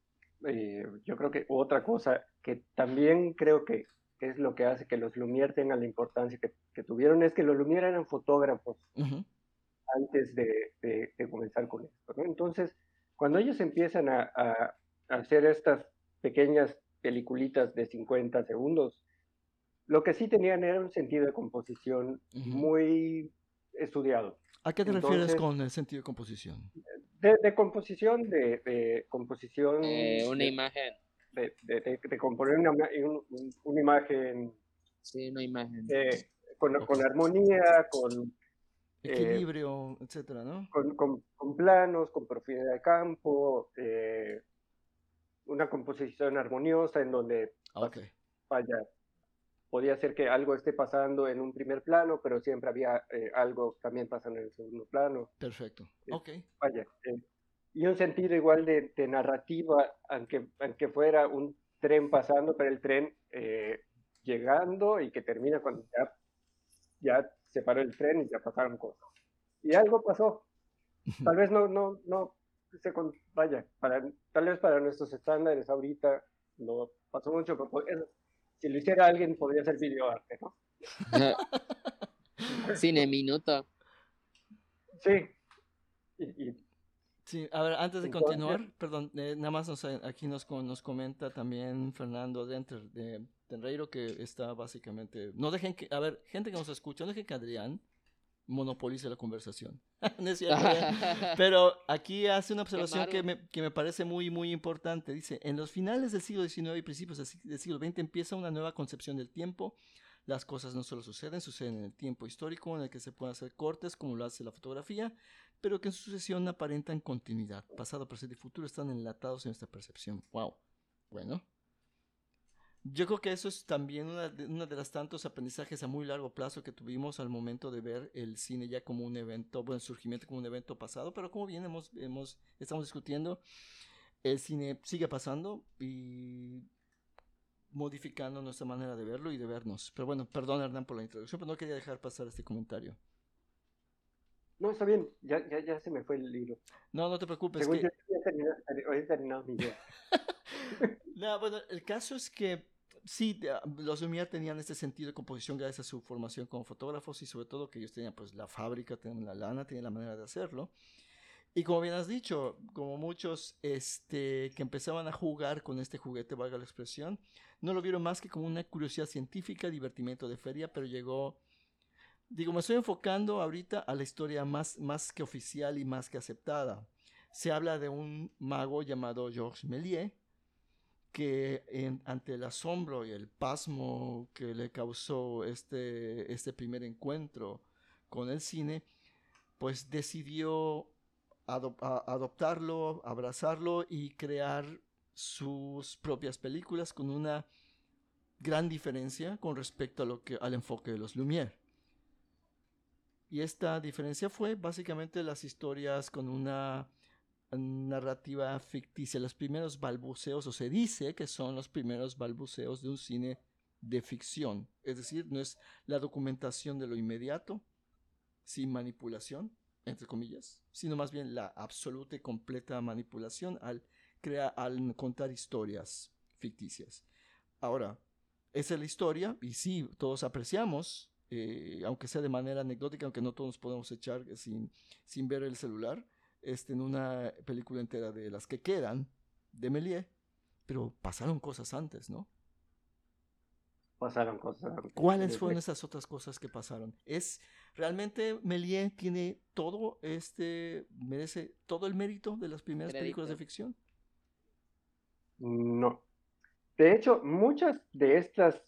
eh, yo creo que otra cosa que también creo que es lo que hace que los Lumière tengan la importancia que, tuvieron, es que los Lumière eran fotógrafos antes de, comenzar con esto. ¿no? Entonces, cuando ellos empiezan a, hacer estas pequeñas peliculitas de 50 segundos, lo que sí tenían era un sentido de composición muy estudiado. ¿A qué te refieres con el sentido de composición? De, composición, de, composición. Eh, una imagen. De, componer una, una, imagen. Sí, una imagen. Con, con, armonía, con. Eh, Equilibrio, etcétera, ¿no? Con, con, planos, con profundidad de campo, eh, una composición armoniosa en donde okay. vaya, podía ser que algo esté pasando en un primer plano, pero siempre había eh, algo también pasando en el segundo plano. Perfecto. Ok. Vaya, eh, y un sentido igual de, narrativa, aunque, aunque fuera un tren pasando, pero el tren eh, llegando y que termina cuando ya, ya se paró el tren y ya pasaron cosas. Y algo pasó. Tal vez no, no, no, se, vaya, para, tal vez para nuestros estándares ahorita no pasó mucho, pero si lo hiciera alguien podría ser videoarte, ¿no? Cine minuto. Sí. Sí, a ver, antes de continuar, perdón, eh, nada más nos, aquí nos, nos comenta también Fernando Denter de Tenreiro que está básicamente, no dejen que, a ver, gente que nos escucha, no dejen que Adrián monopolice la conversación. Pero aquí hace una observación que me, que me, parece muy, muy importante. Dice, en los finales del siglo XIX y principios del siglo XX empieza una nueva concepción del tiempo. Las cosas no solo suceden, suceden en el tiempo histórico en el que se pueden hacer cortes, como lo hace la fotografía, pero que en su sucesión aparentan continuidad. Pasado, presente y futuro están enlatados en esta percepción. ¡Wow! Bueno, yo creo que eso es también una de, una de las tantos aprendizajes a muy largo plazo que tuvimos al momento de ver el cine ya como un evento, bueno, el surgimiento como un evento pasado, pero como bien hemos, hemos, estamos discutiendo, el cine sigue pasando y modificando nuestra manera de verlo y de vernos. Pero bueno, perdón Hernán por la introducción, pero no quería dejar pasar este comentario. No, está bien, ya, ya, ya se me fue el libro. No, no te preocupes. que... ya terminado, mi idea. no, bueno, el caso es que sí, ah, los Lumière tenían este sentido de composición gracias a su formación como fotógrafos y sobre todo que ellos tenían pues la fábrica, tenían la lana, tenían la manera de hacerlo. Y como bien has dicho, como muchos este, que empezaban a jugar con este juguete, valga la expresión, no lo vieron más que como una curiosidad científica, divertimento de feria, pero llegó, digo, me estoy enfocando ahorita a la historia más, más que oficial y más que aceptada. Se habla de un mago llamado Georges Méliès, que ante el asombro y el pasmo que le causó este, este primer encuentro con el cine, pues decidió adoptarlo, abrazarlo y crear sus propias películas con una gran diferencia con respecto a lo que, al enfoque de los Lumière. Y esta diferencia fue básicamente las historias con una narrativa ficticia, los primeros balbuceos, o se dice que son los primeros balbuceos de un cine de ficción. Es decir, no es la documentación de lo inmediato, sin manipulación, entre comillas, sino más bien la absoluta y completa manipulación al, crear, al contar historias ficticias. Ahora, esa es la historia, y sí, todos apreciamos, eh, aunque sea de manera anecdótica, aunque no todos podemos echar sin, sin ver el celular, este, en una película entera de las que quedan de Méliès, pero pasaron cosas antes, ¿no? Pasaron cosas antes. ¿Cuáles fueron esas otras cosas que pasaron? ¿Es realmente Méliès tiene todo este, merece todo el mérito de las primeras películas de ficción? No. De hecho, muchas de estas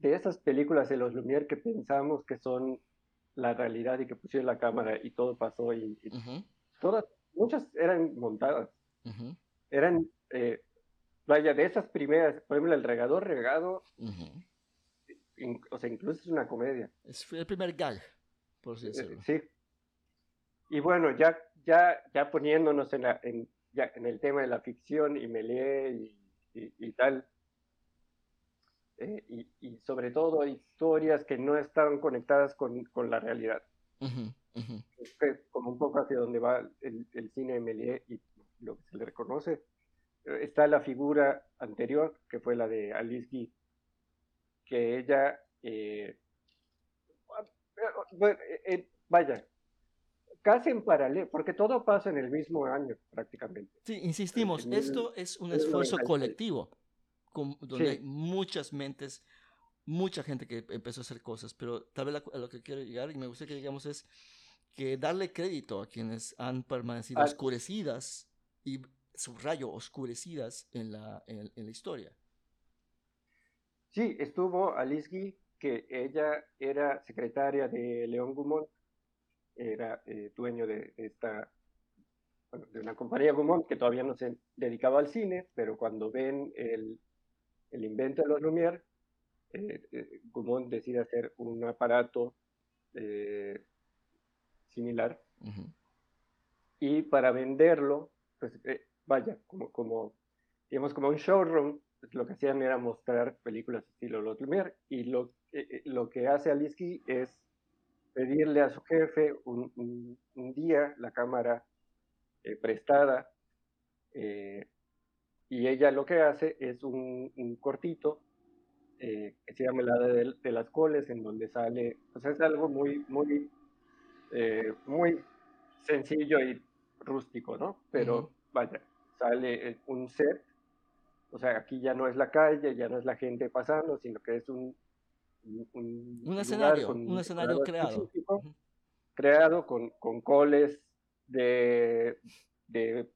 de estas películas de los Lumière que pensamos que son la realidad y que pusieron la cámara y todo pasó y, todas, muchas eran montadas. Eran, eh, vaya, de esas primeras, por ejemplo, el regador regado, o sea, incluso es una comedia. Es el primer gag, por así eh, decirlo. sí. Y bueno, ya, ya, ya poniéndonos en, la, en, ya, en el tema de la ficción y Melie y y, tal. Eh, y, sobre todo historias que no están conectadas con, con la realidad. Como un poco hacia donde va el, el cine de Méliès y lo que se le reconoce. Está la figura anterior, que fue la de Alice Guy, que ella, eh, bueno, eh, vaya, casi en paralelo, porque todo pasa en el mismo año prácticamente. Sí, insistimos, esto es un esfuerzo colectivo, donde hay muchas mentes, mucha gente que empezó a hacer cosas, pero tal vez a lo que quiero llegar y me gustaría que digamos es que darle crédito a quienes han permanecido oscurecidas y subrayo oscurecidas en la, en, la historia. Sí, estuvo Alice Guy, que ella era secretaria de León Gumont era eh, dueño de esta, de una compañía Gaumont que todavía no se dedicaba al cine, pero cuando ven el, el invento de los Lumière, eh, eh decide hacer un aparato eh, similar. Y para venderlo, pues vaya, como, como, digamos, como un showroom, pues, lo que hacían era mostrar películas estilo Los Lumière. Y lo, lo que hace Aliski es pedirle a su jefe un, día la cámara eh, prestada eh, y ella lo que hace es un, cortito eh, que se llama la de, de, las coles en donde sale pues es algo muy muy muy sencillo y rústico no pero vaya sale un set o sea aquí ya no es la calle ya no es la gente pasando sino que es un un, escenario, un escenario creado. Creado con, con coles de, de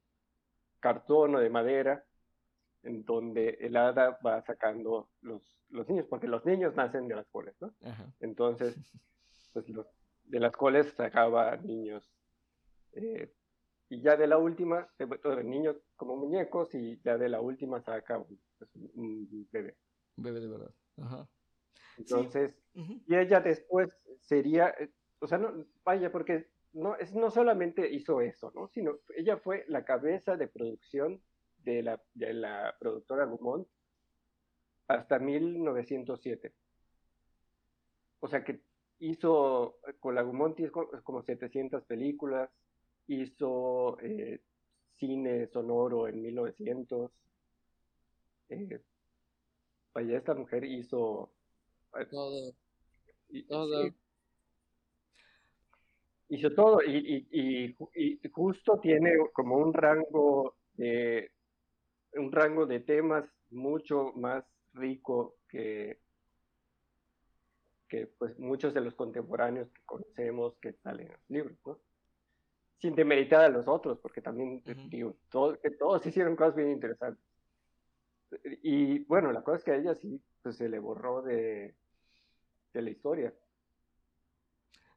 cartón o de madera, en donde el hada va sacando los, los niños, porque los niños nacen de las coles, ¿no? Entonces, pues los, de las coles sacaba niños. Eh, y ya de la última, de, niños como muñecos, y ya de la última saca un, pues, un bebé. Un bebé de verdad. Ajá. Entonces, y ella después sería, eh, o sea, no, vaya, porque no, es, no solamente hizo eso, ¿no? Sino ella fue la cabeza de producción de la, de la productora Gaumont hasta 1907. O sea que hizo, con la Gaumont como 700 películas, hizo eh, cine sonoro en 1900. Eh, vaya, esta mujer hizo todo. todo. Hizo todo y, y, y, justo tiene como un rango de un rango de temas mucho más rico que, que pues muchos de los contemporáneos que conocemos que salen en los libros, ¿no? Sin demeritar a los otros, porque también digo, que todos hicieron cosas bien interesantes. Y bueno, la cosa es que a ella sí pues, se le borró de, de la historia.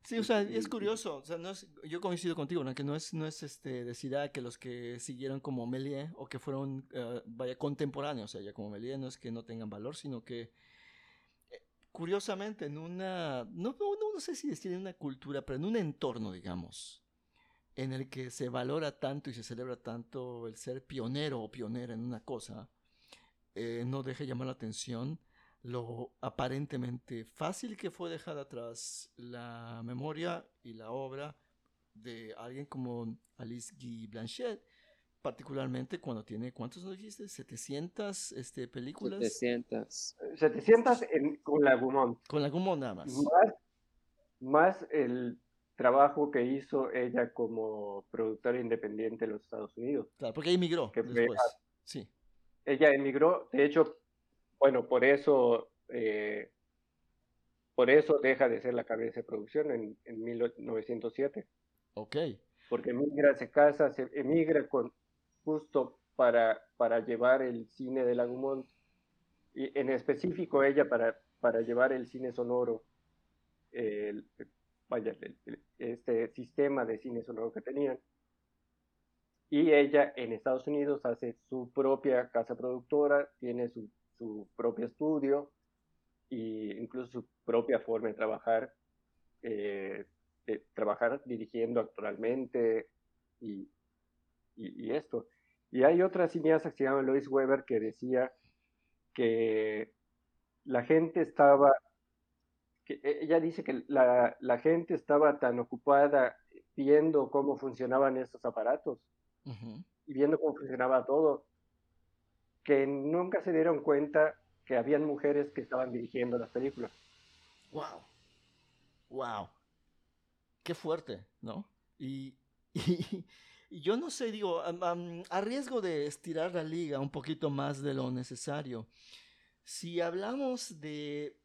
Sí, o sea, es curioso, o sea, no es, yo coincido contigo, ¿no? que no es, no es este, decir ah, que los que siguieron como Méliès o que fueron, uh, vaya, contemporáneos, o sea, ya como Méliès no es que no tengan valor, sino que curiosamente en una, no, no, no sé si decir una cultura, pero en un entorno, digamos, en el que se valora tanto y se celebra tanto el ser pionero o pionera en una cosa, eh, no deja llamar la atención lo aparentemente fácil que fue dejar atrás la memoria y la obra de alguien como Alice Guy Blanchet, particularmente cuando tiene, ¿cuántos nos dijiste? 700 este, películas. 700. 700 con la Gumont. Con la Gumont nada más. más. el trabajo que hizo ella como productora independiente en los Estados Unidos. Claro, porque emigró que después. sí. Ella emigró, de hecho, bueno, por eso, eh, por eso deja de ser la cabeza de producción en, en 1907. Ok. Porque emigra, se casa, se emigra con, justo para, para llevar el cine de Lagumont, y en específico ella para, para llevar el cine sonoro, vaya, este sistema de cine sonoro que tenían. Y ella en Estados Unidos hace su propia casa productora, tiene su su propio estudio e incluso su propia forma de trabajar, eh, de trabajar dirigiendo actualmente y, y, esto. Y hay otra cineasta que se llama Lois Weber que decía que la gente estaba, que e, ella dice que la, la gente estaba tan ocupada viendo cómo funcionaban estos aparatos y viendo cómo funcionaba todo, que nunca se dieron cuenta que habían mujeres que estaban dirigiendo las películas. Wow. Wow. Qué fuerte, ¿no? Y, y, yo no sé, digo, a riesgo de estirar la liga un poquito más de lo necesario, si hablamos de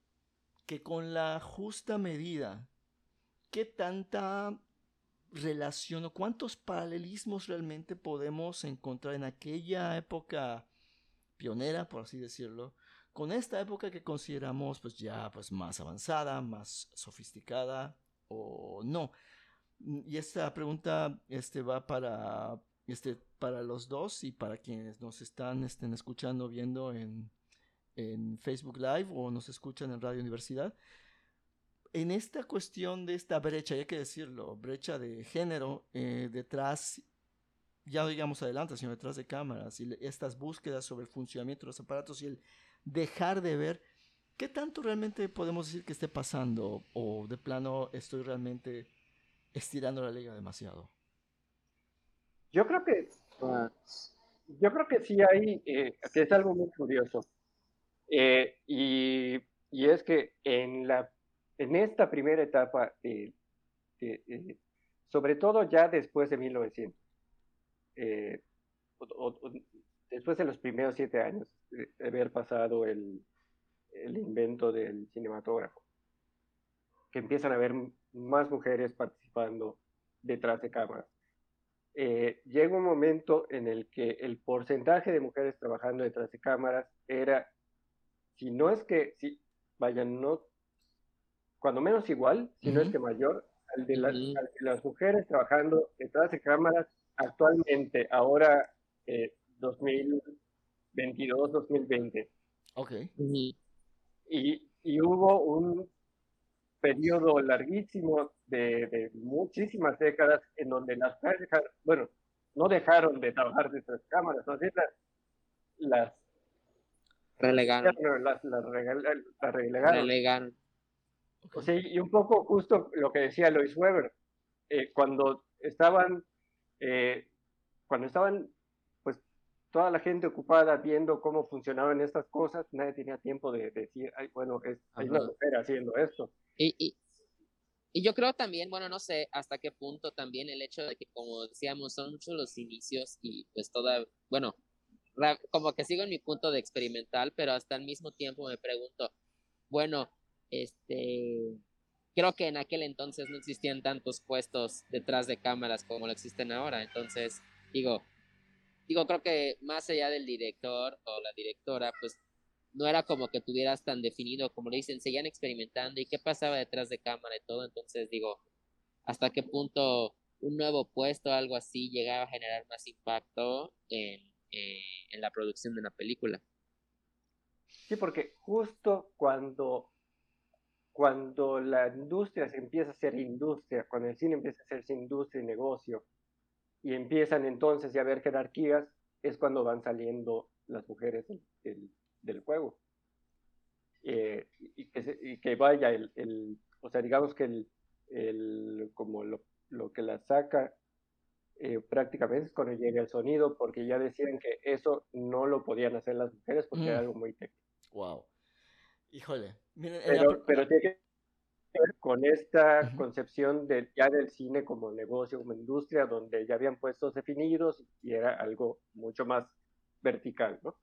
que con la justa medida, ¿qué tanta relación o cuántos paralelismos realmente podemos encontrar en aquella época pionera, por así decirlo, con esta época que consideramos pues ya pues más avanzada, más sofisticada o no. Y esta pregunta este, va para, este, para los dos y para quienes nos están estén escuchando, viendo en, en Facebook Live o nos escuchan en Radio Universidad. En esta cuestión de esta brecha, hay que decirlo, brecha de género eh, detrás, ya digamos adelante, sino detrás de cámaras y estas búsquedas sobre el funcionamiento de los aparatos y el dejar de ver qué tanto realmente podemos decir que esté pasando o de plano estoy realmente estirando la liga demasiado. Yo creo que yo creo que sí hay eh, que es algo muy curioso eh, y, y, es que en la en esta primera etapa eh, sobre todo ya después de 1900 después de los primeros siete años de haber pasado el, el invento del cinematógrafo, que empiezan a haber más mujeres participando detrás de cámaras. Eh, llega un momento en el que el porcentaje de mujeres trabajando detrás de cámaras era, si no es que, si, vayan, no, cuando menos igual, si no es que mayor, al de, las, las mujeres trabajando detrás de cámaras actualmente, ahora eh, 2022-2020. Ok. Y, y, hubo un periodo larguísimo de, muchísimas décadas en donde las bueno, no dejaron de trabajar de estas cámaras, no las, las relegaron. Las, las, relegaron. O sea, y un poco justo lo que decía Lois Weber, eh, cuando estaban, eh, cuando estaban toda la gente ocupada viendo cómo funcionaban estas cosas, nadie tenía tiempo de, decir, Ay, bueno, es, hay una mujer haciendo esto. Y, y, yo creo también, bueno, no sé hasta qué punto también el hecho de que, como decíamos, son muchos los inicios y pues toda, bueno, como que sigo en mi punto de experimental, pero hasta el mismo tiempo me pregunto, bueno, este, creo que en aquel entonces no existían tantos puestos detrás de cámaras como lo existen ahora, entonces digo, digo, creo que más allá del director o la directora, pues no era como que tuvieras tan definido, como le dicen, seguían experimentando y qué pasaba detrás de cámara y todo, entonces digo, hasta qué punto un nuevo puesto, algo así, llegaba a generar más impacto en, eh, en la producción de una película. Sí, porque justo cuando, cuando la industria se empieza a ser industria, cuando el cine empieza a hacerse industria y negocio, y empiezan entonces a haber jerarquías, es cuando van saliendo las mujeres del, del juego. Eh, y, que y, que vaya, el, el, o sea, digamos que el, el como lo, lo, que la saca eh, prácticamente es cuando llega el sonido, porque ya decían que eso no lo podían hacer las mujeres porque era mm. algo muy técnico. Wow. Híjole. pero, pero tiene que con esta concepción de, ya del cine como negocio, como industria, donde ya habían puestos definidos y era algo mucho más vertical, ¿no?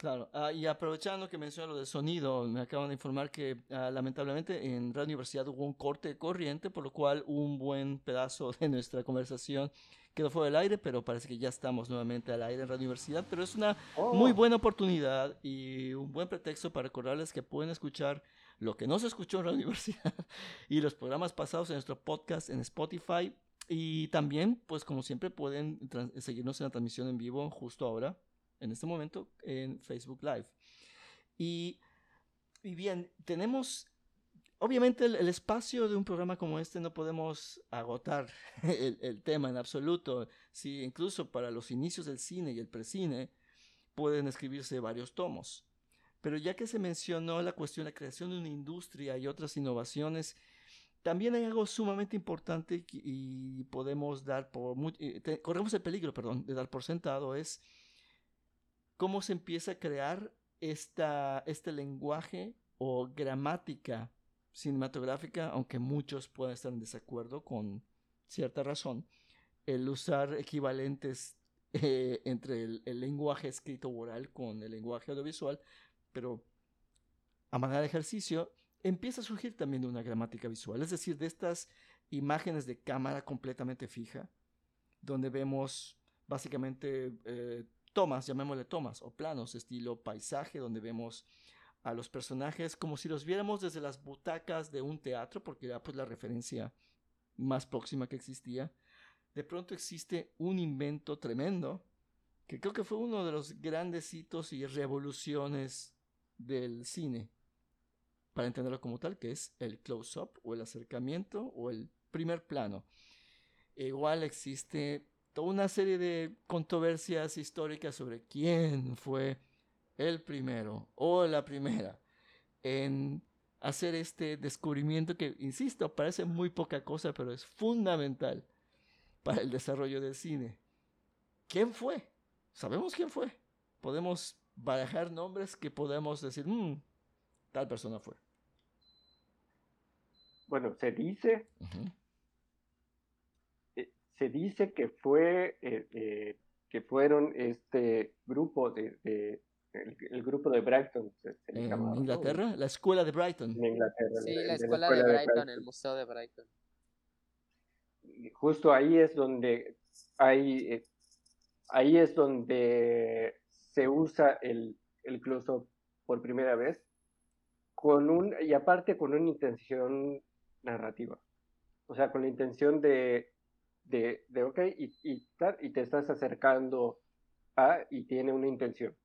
Claro, ah, y aprovechando que mencionó lo de sonido, me acaban de informar que ah, lamentablemente en Radio Universidad hubo un corte de corriente, por lo cual un buen pedazo de nuestra conversación quedó fuera del aire, pero parece que ya estamos nuevamente al aire en Radio Universidad, pero es una muy oh. buena oportunidad y un buen pretexto para recordarles que pueden escuchar lo que no se escuchó en la universidad y los programas pasados en nuestro podcast en Spotify. Y también, pues como siempre, pueden seguirnos en la transmisión en vivo justo ahora, en este momento, en Facebook Live. Y, y bien, tenemos obviamente el, espacio de un programa como este no podemos agotar el, tema en absoluto. Si incluso para los inicios del cine y el precine pueden escribirse varios tomos. Pero ya que se mencionó la cuestión de la creación de una industria y otras innovaciones, también hay algo sumamente importante y podemos dar por eh, corremos el peligro, perdón, de dar por sentado es cómo se empieza a crear esta, este lenguaje o gramática cinematográfica, aunque muchos puedan estar en desacuerdo con cierta razón, el usar equivalentes eh, entre el, lenguaje escrito oral con el lenguaje audiovisual, pero a manera de ejercicio empieza a surgir también de una gramática visual, es decir, de estas imágenes de cámara completamente fija, donde vemos básicamente eh, tomas, llamémosle tomas, o planos estilo paisaje, donde vemos a los personajes como si los viéramos desde las butacas de un teatro, porque era pues la referencia más próxima que existía. De pronto existe un invento tremendo, que creo que fue uno de los grandes hitos y revoluciones del cine, para entenderlo como tal, que es el close-up o el acercamiento o el primer plano. igual existe toda una serie de controversias históricas sobre quién fue el primero o la primera en hacer este descubrimiento que, insisto, parece muy poca cosa, pero es fundamental para el desarrollo del cine. ¿Quién fue? Sabemos quién fue. Podemos barajar nombres que podemos decir, mm, tal persona fue. Bueno, se dice se dice que fue eh, eh, que fueron este grupo de, el, grupo de Brighton en Inglaterra la escuela de Brighton. En Inglaterra sí la, escuela, de, Brighton, el museo de Brighton. Justo ahí es donde hay eh, ahí es donde se usa el, el close-up por primera vez con un y aparte con una intención narrativa. O sea con la intención de de, de ok, y, y, y te estás acercando a y tiene una intención.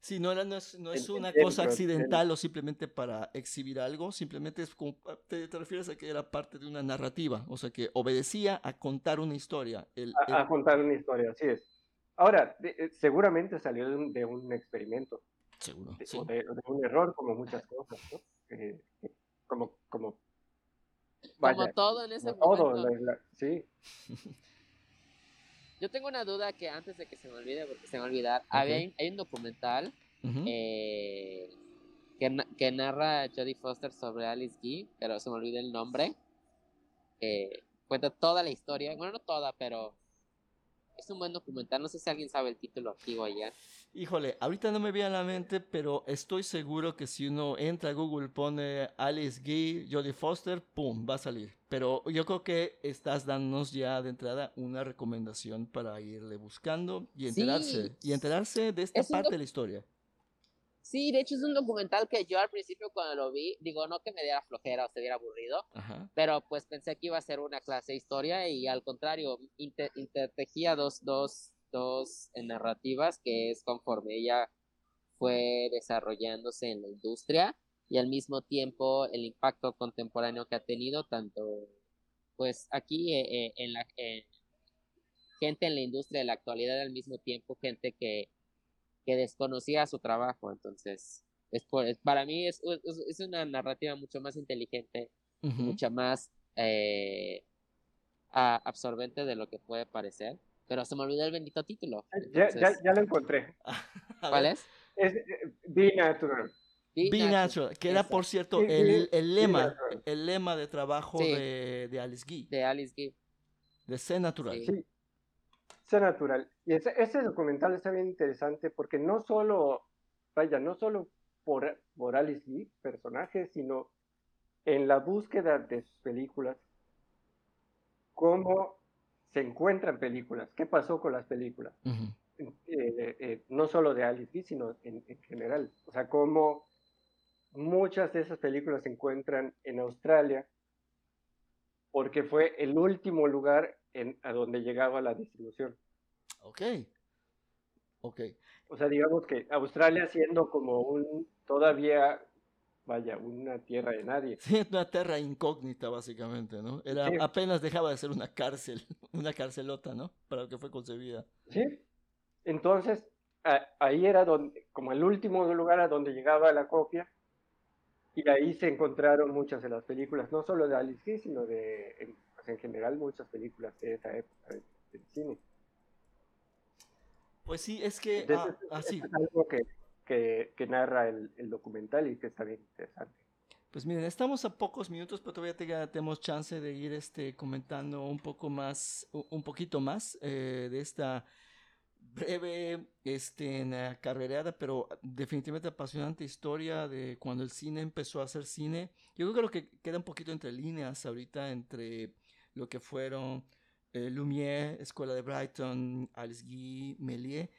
Sí, no, no es, no es una cosa accidental o simplemente para exhibir algo, simplemente es como, te, te, refieres a que era parte de una narrativa, o sea, que obedecía a contar una historia. El, a, contar una historia, así es. Ahora, eh, seguramente salió de un, de un, experimento. Seguro. De, o de, un error, como muchas cosas, ¿no? como, como como todo en ese momento. sí. Yo tengo una duda que antes de que se me olvide, porque se me va a olvidar, hay, un documental eh, que, que, narra Jodie Foster sobre Alice Guy, pero se me olvida el nombre. cuenta toda la historia, bueno, no toda, pero es un buen documental. No sé si alguien sabe el título aquí o allá. Híjole, ahorita no me viene a la mente, pero estoy seguro que si uno entra a Google, pone Alice Guy, Jodie Foster, ¡pum! va a salir. Pero yo creo que estás dándonos ya de entrada una recomendación para irle buscando y enterarse, y enterarse de esta parte de la historia. Sí, de hecho es un documental que yo al principio cuando lo vi, digo, no que me diera flojera o se diera aburrido, pero pues pensé que iba a ser una clase de historia y al contrario, intertejía dos, dos, dos narrativas que es conforme ella fue desarrollándose en la industria y al mismo tiempo el impacto contemporáneo que ha tenido tanto pues aquí eh, eh, en la gente en la industria de la actualidad al mismo tiempo gente que que desconocía su trabajo. Entonces, es, para mí es, es, una narrativa mucho más inteligente, mucha más eh, absorbente de lo que puede parecer. Pero se me olvidó el bendito título. ya, ya, lo encontré. ¿Cuál es? Es eh, Be Natural. Be, Natural, que era por cierto el, el, lema, el lema de trabajo de, de, Alice Guy. De Alice Guy. De ser natural. Sí sea natural. Y ese, ese, documental está bien interesante porque no solo, vaya, no solo por, por Alice Lee, personaje, sino en la búsqueda de sus películas, cómo se encuentran películas, qué pasó con las películas. Eh, eh, no solo de Alice sino en, general. O sea, cómo muchas de esas películas se encuentran en Australia porque fue el último lugar a donde llegaba la distribución. Ok. Ok. O sea, digamos que Australia siendo como un todavía vaya, una tierra de nadie. Sí, una tierra incógnita, básicamente, ¿no? Era, apenas dejaba de ser una cárcel, una carcelota, ¿no? Para lo que fue concebida. Sí. Entonces, ahí era donde, como el último lugar a donde llegaba la copia, y ahí se encontraron muchas de las películas, no solo de Alice Guy, sino de, en, pues, en general, muchas películas de esa época del cine. Pues sí, es que... Ah, así. Es algo que, que, que narra el, el, documental y que está bien interesante. Pues miren, estamos a pocos minutos, pero todavía tenemos chance de ir este, comentando un poco más, un poquito más eh, de esta breve este, carrerada, pero definitivamente apasionante historia de cuando el cine empezó a hacer cine. Yo creo que lo que queda un poquito entre líneas ahorita entre lo que fueron eh, Lumière, Escuela de Brighton, Alice Guy, Méliès,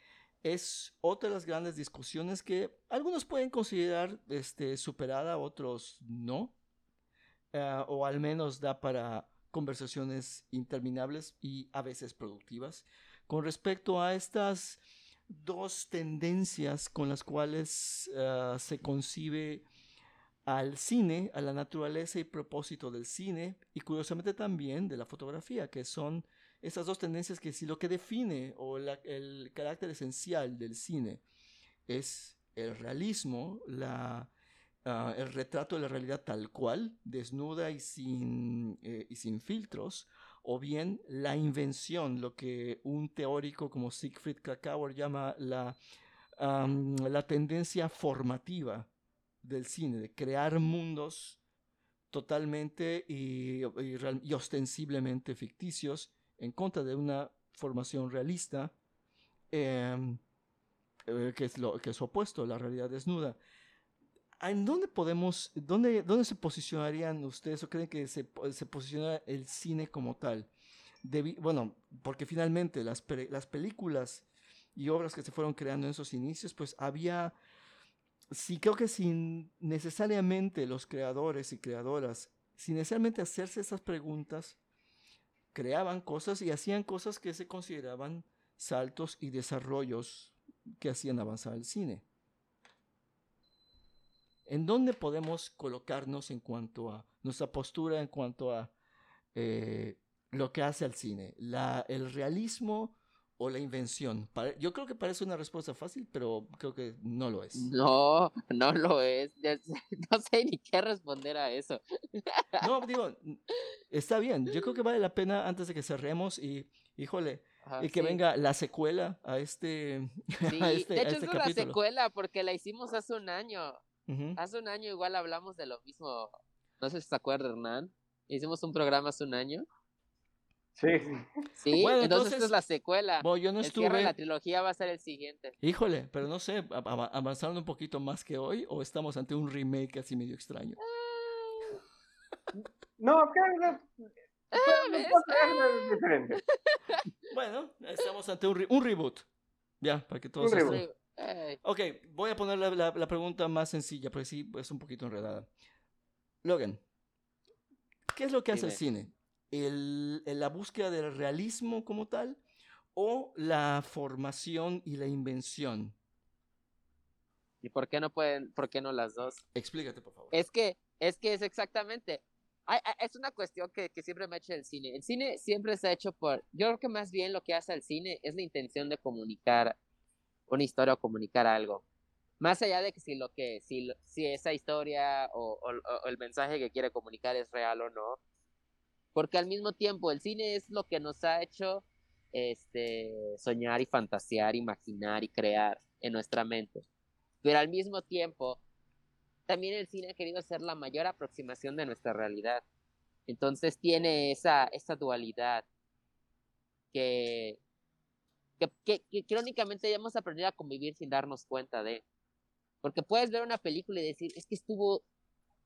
es otra de las grandes discusiones que algunos pueden considerar este, superada, otros no, eh, o al menos da para conversaciones interminables y a veces productivas. Con respecto a estas dos tendencias con las cuales eh, se concibe al cine, a la naturaleza y propósito del cine y curiosamente también de la fotografía, que son esas dos tendencias que si lo que define o el carácter esencial del cine es el realismo, ah, el retrato de la realidad tal cual, desnuda y sin, eh, y sin filtros, o bien la invención, lo que un teórico como Siegfried Krakauer llama la, la tendencia formativa del cine, de crear mundos totalmente y, ostensiblemente ficticios en contra de una formación realista em, eh, que, es lo, que es opuesto la realidad desnuda. ¿En dónde podemos, dónde, dónde se posicionarían ustedes o creen que se, se posiciona el cine como tal? bueno, porque finalmente las, las películas y obras que se fueron creando en esos inicios, pues había, sí creo que sin necesariamente los creadores y creadoras, sin necesariamente hacerse esas preguntas, creaban cosas y hacían cosas que se consideraban saltos y desarrollos que hacían avanzar el cine. ¿En dónde podemos colocarnos en cuanto a nuestra postura, en cuanto a eh, lo que hace al cine? La, ¿El realismo o la invención? Yo creo que parece una respuesta fácil, pero creo que no lo es. No, no lo es. No sé ni qué responder a eso. No, digo, está bien. Yo creo que vale la pena antes de que cerremos y, híjole, y que venga la secuela a este, sí. este De hecho, este es una secuela porque la hicimos hace un año. Hace un año igual hablamos de lo mismo. No sé si se acuerda, Hernán. Hicimos un programa hace un año. Sí. Sí, bueno, entonces, esta es la secuela. yo no estuve... la trilogía va a ser el siguiente. Híjole, pero no sé, avanzando un poquito más que hoy o estamos ante un remake así medio extraño. no, creo es diferente. bueno, estamos ante un, un reboot. Ya, para que todos estén... Ok, voy a poner la, la, pregunta más sencilla, porque sí es un poquito enredada. Logan, ¿qué es lo que hace el cine? ¿El, ¿La búsqueda del realismo como tal o la formación y la invención? ¿Y por qué no pueden, por qué no las dos? Explícate, por favor. Es que, es que es exactamente, es una cuestión que, que, siempre me ha hecho el cine. El cine siempre se ha hecho por, yo creo que más bien lo que hace el cine es la intención de comunicar una historia o comunicar algo. Más allá de que si lo que, si, si esa historia o, el mensaje que quiere comunicar es real o no. Porque al mismo tiempo el cine es lo que nos ha hecho este, soñar y fantasear, imaginar y crear en nuestra mente. Pero al mismo tiempo, también el cine ha querido ser la mayor aproximación de nuestra realidad. Entonces tiene esa, esa dualidad que, que, que, ya hemos aprendido a convivir sin darnos cuenta de. Porque puedes ver una película y decir, es que estuvo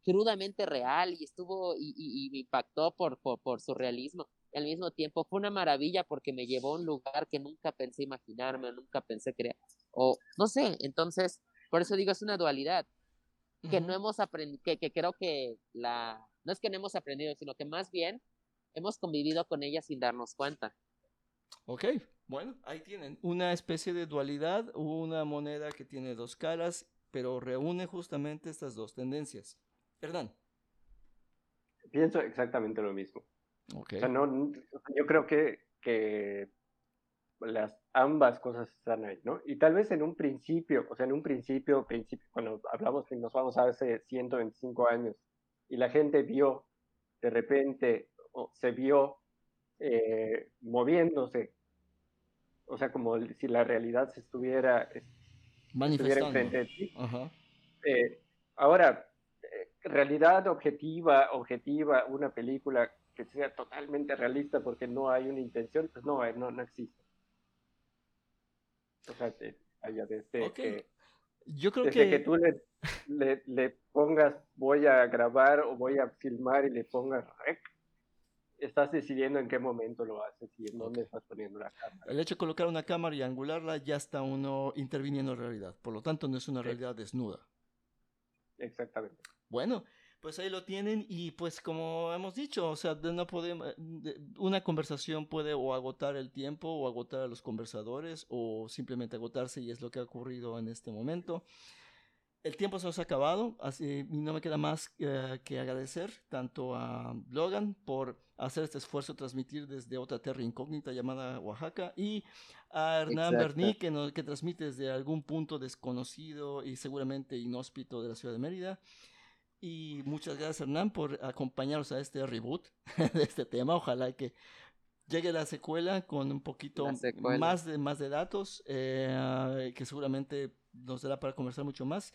crudamente real y estuvo y, y, me impactó por, por, por, su realismo. Y al mismo tiempo fue una maravilla porque me llevó a un lugar que nunca pensé imaginarme, nunca pensé crear. O no sé, entonces, por eso digo, es una dualidad que no hemos aprendido, que, que creo que la, no es que no hemos aprendido, sino que más bien hemos convivido con ella sin darnos cuenta. Ok, bueno, ahí tienen una especie de dualidad, una moneda que tiene dos caras pero reúne justamente estas dos tendencias. Hernán. Pienso exactamente lo mismo. Okay. O sea, no, yo creo que, que las ambas cosas están ahí, ¿no? Y tal vez en un principio, o sea, en un principio, principio cuando hablamos que nos vamos a hace 125 años y la gente vio de repente, o se vio eh, moviéndose, o sea, como si la realidad se estuviera, estuviera enfrente de ti. Eh, ahora, realidad objetiva, objetiva, una película que sea totalmente realista porque no hay una intención, pues no, no, no existe. O sea, allá desde que, yo creo desde que... que tú le, le, le, pongas voy a grabar o voy a filmar y le pongas rec, estás decidiendo en qué momento lo haces y en dónde estás poniendo la cámara. El hecho de colocar una cámara y angularla ya está uno interviniendo en realidad. Por lo tanto, no es una realidad desnuda. Exactamente. Bueno, pues ahí lo tienen y pues como hemos dicho, o sea, no podemos, una conversación puede o agotar el tiempo o agotar a los conversadores o simplemente agotarse y es lo que ha ocurrido en este momento. El tiempo se nos ha acabado, así no me queda más uh, que agradecer tanto a Logan por hacer este esfuerzo, transmitir desde otra tierra incógnita llamada Oaxaca, y a Hernán Berní, que, no, que transmite desde algún punto desconocido y seguramente inhóspito de la ciudad de Mérida. Y muchas gracias Hernán por acompañarnos a este reboot de este tema. Ojalá que llegue la secuela con un poquito más de, más de datos, eh, que seguramente nos dará para conversar mucho más.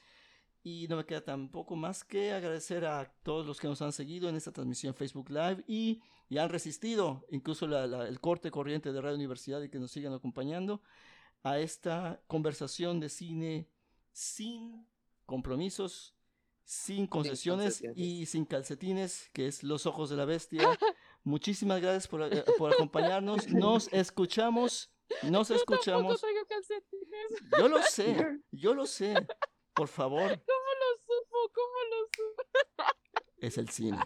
Y no me queda tampoco más que agradecer a todos los que nos han seguido en esta transmisión Facebook Live y, y han resistido incluso la, la, el corte corriente de Radio Universidad y que nos sigan acompañando a esta conversación de cine sin compromisos, sin concesiones, sin concesiones, y sin calcetines, que es Los Ojos de la Bestia. Muchísimas gracias por, eh, por acompañarnos. Nos escuchamos. Nos escuchamos. Yo lo sé, yo lo sé. Por favor. ¿Cómo lo supo? ¿Cómo lo supo? Es el cine.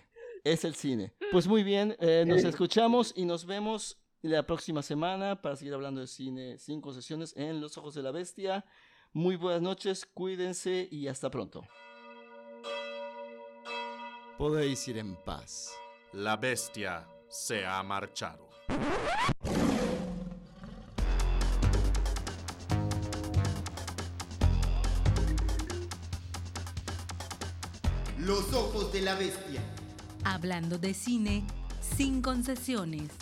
Es el cine. Pues muy bien, eh, nos escuchamos y nos vemos la próxima semana para seguir hablando de cine sin concesiones en Los Ojos de la Bestia. Muy buenas noches, cuídense y hasta pronto. Podéis ir en paz. La bestia se ha marchado. Los ojos de la bestia. Hablando de cine sin concesiones.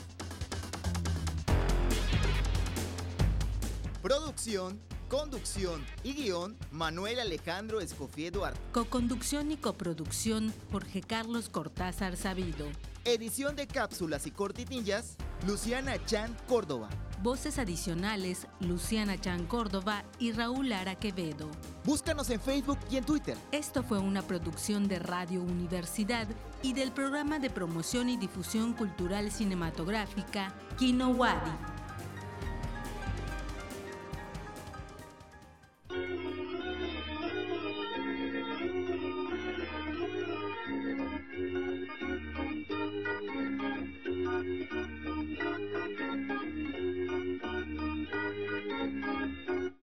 Producción, conducción y guion Manuel Alejandro Escofié Duarte. Coconducción y coproducción Jorge Carlos Cortázar Sabido. Edición de cápsulas y cortitillas Luciana Chan Córdoba. Voces adicionales Luciana Chan Córdoba y Raúl Lara Quevedo. Búscanos en Facebook y en Twitter. Esto fue una producción de Radio Universidad y del programa de promoción y difusión cultural cinematográfica Kino Wadi.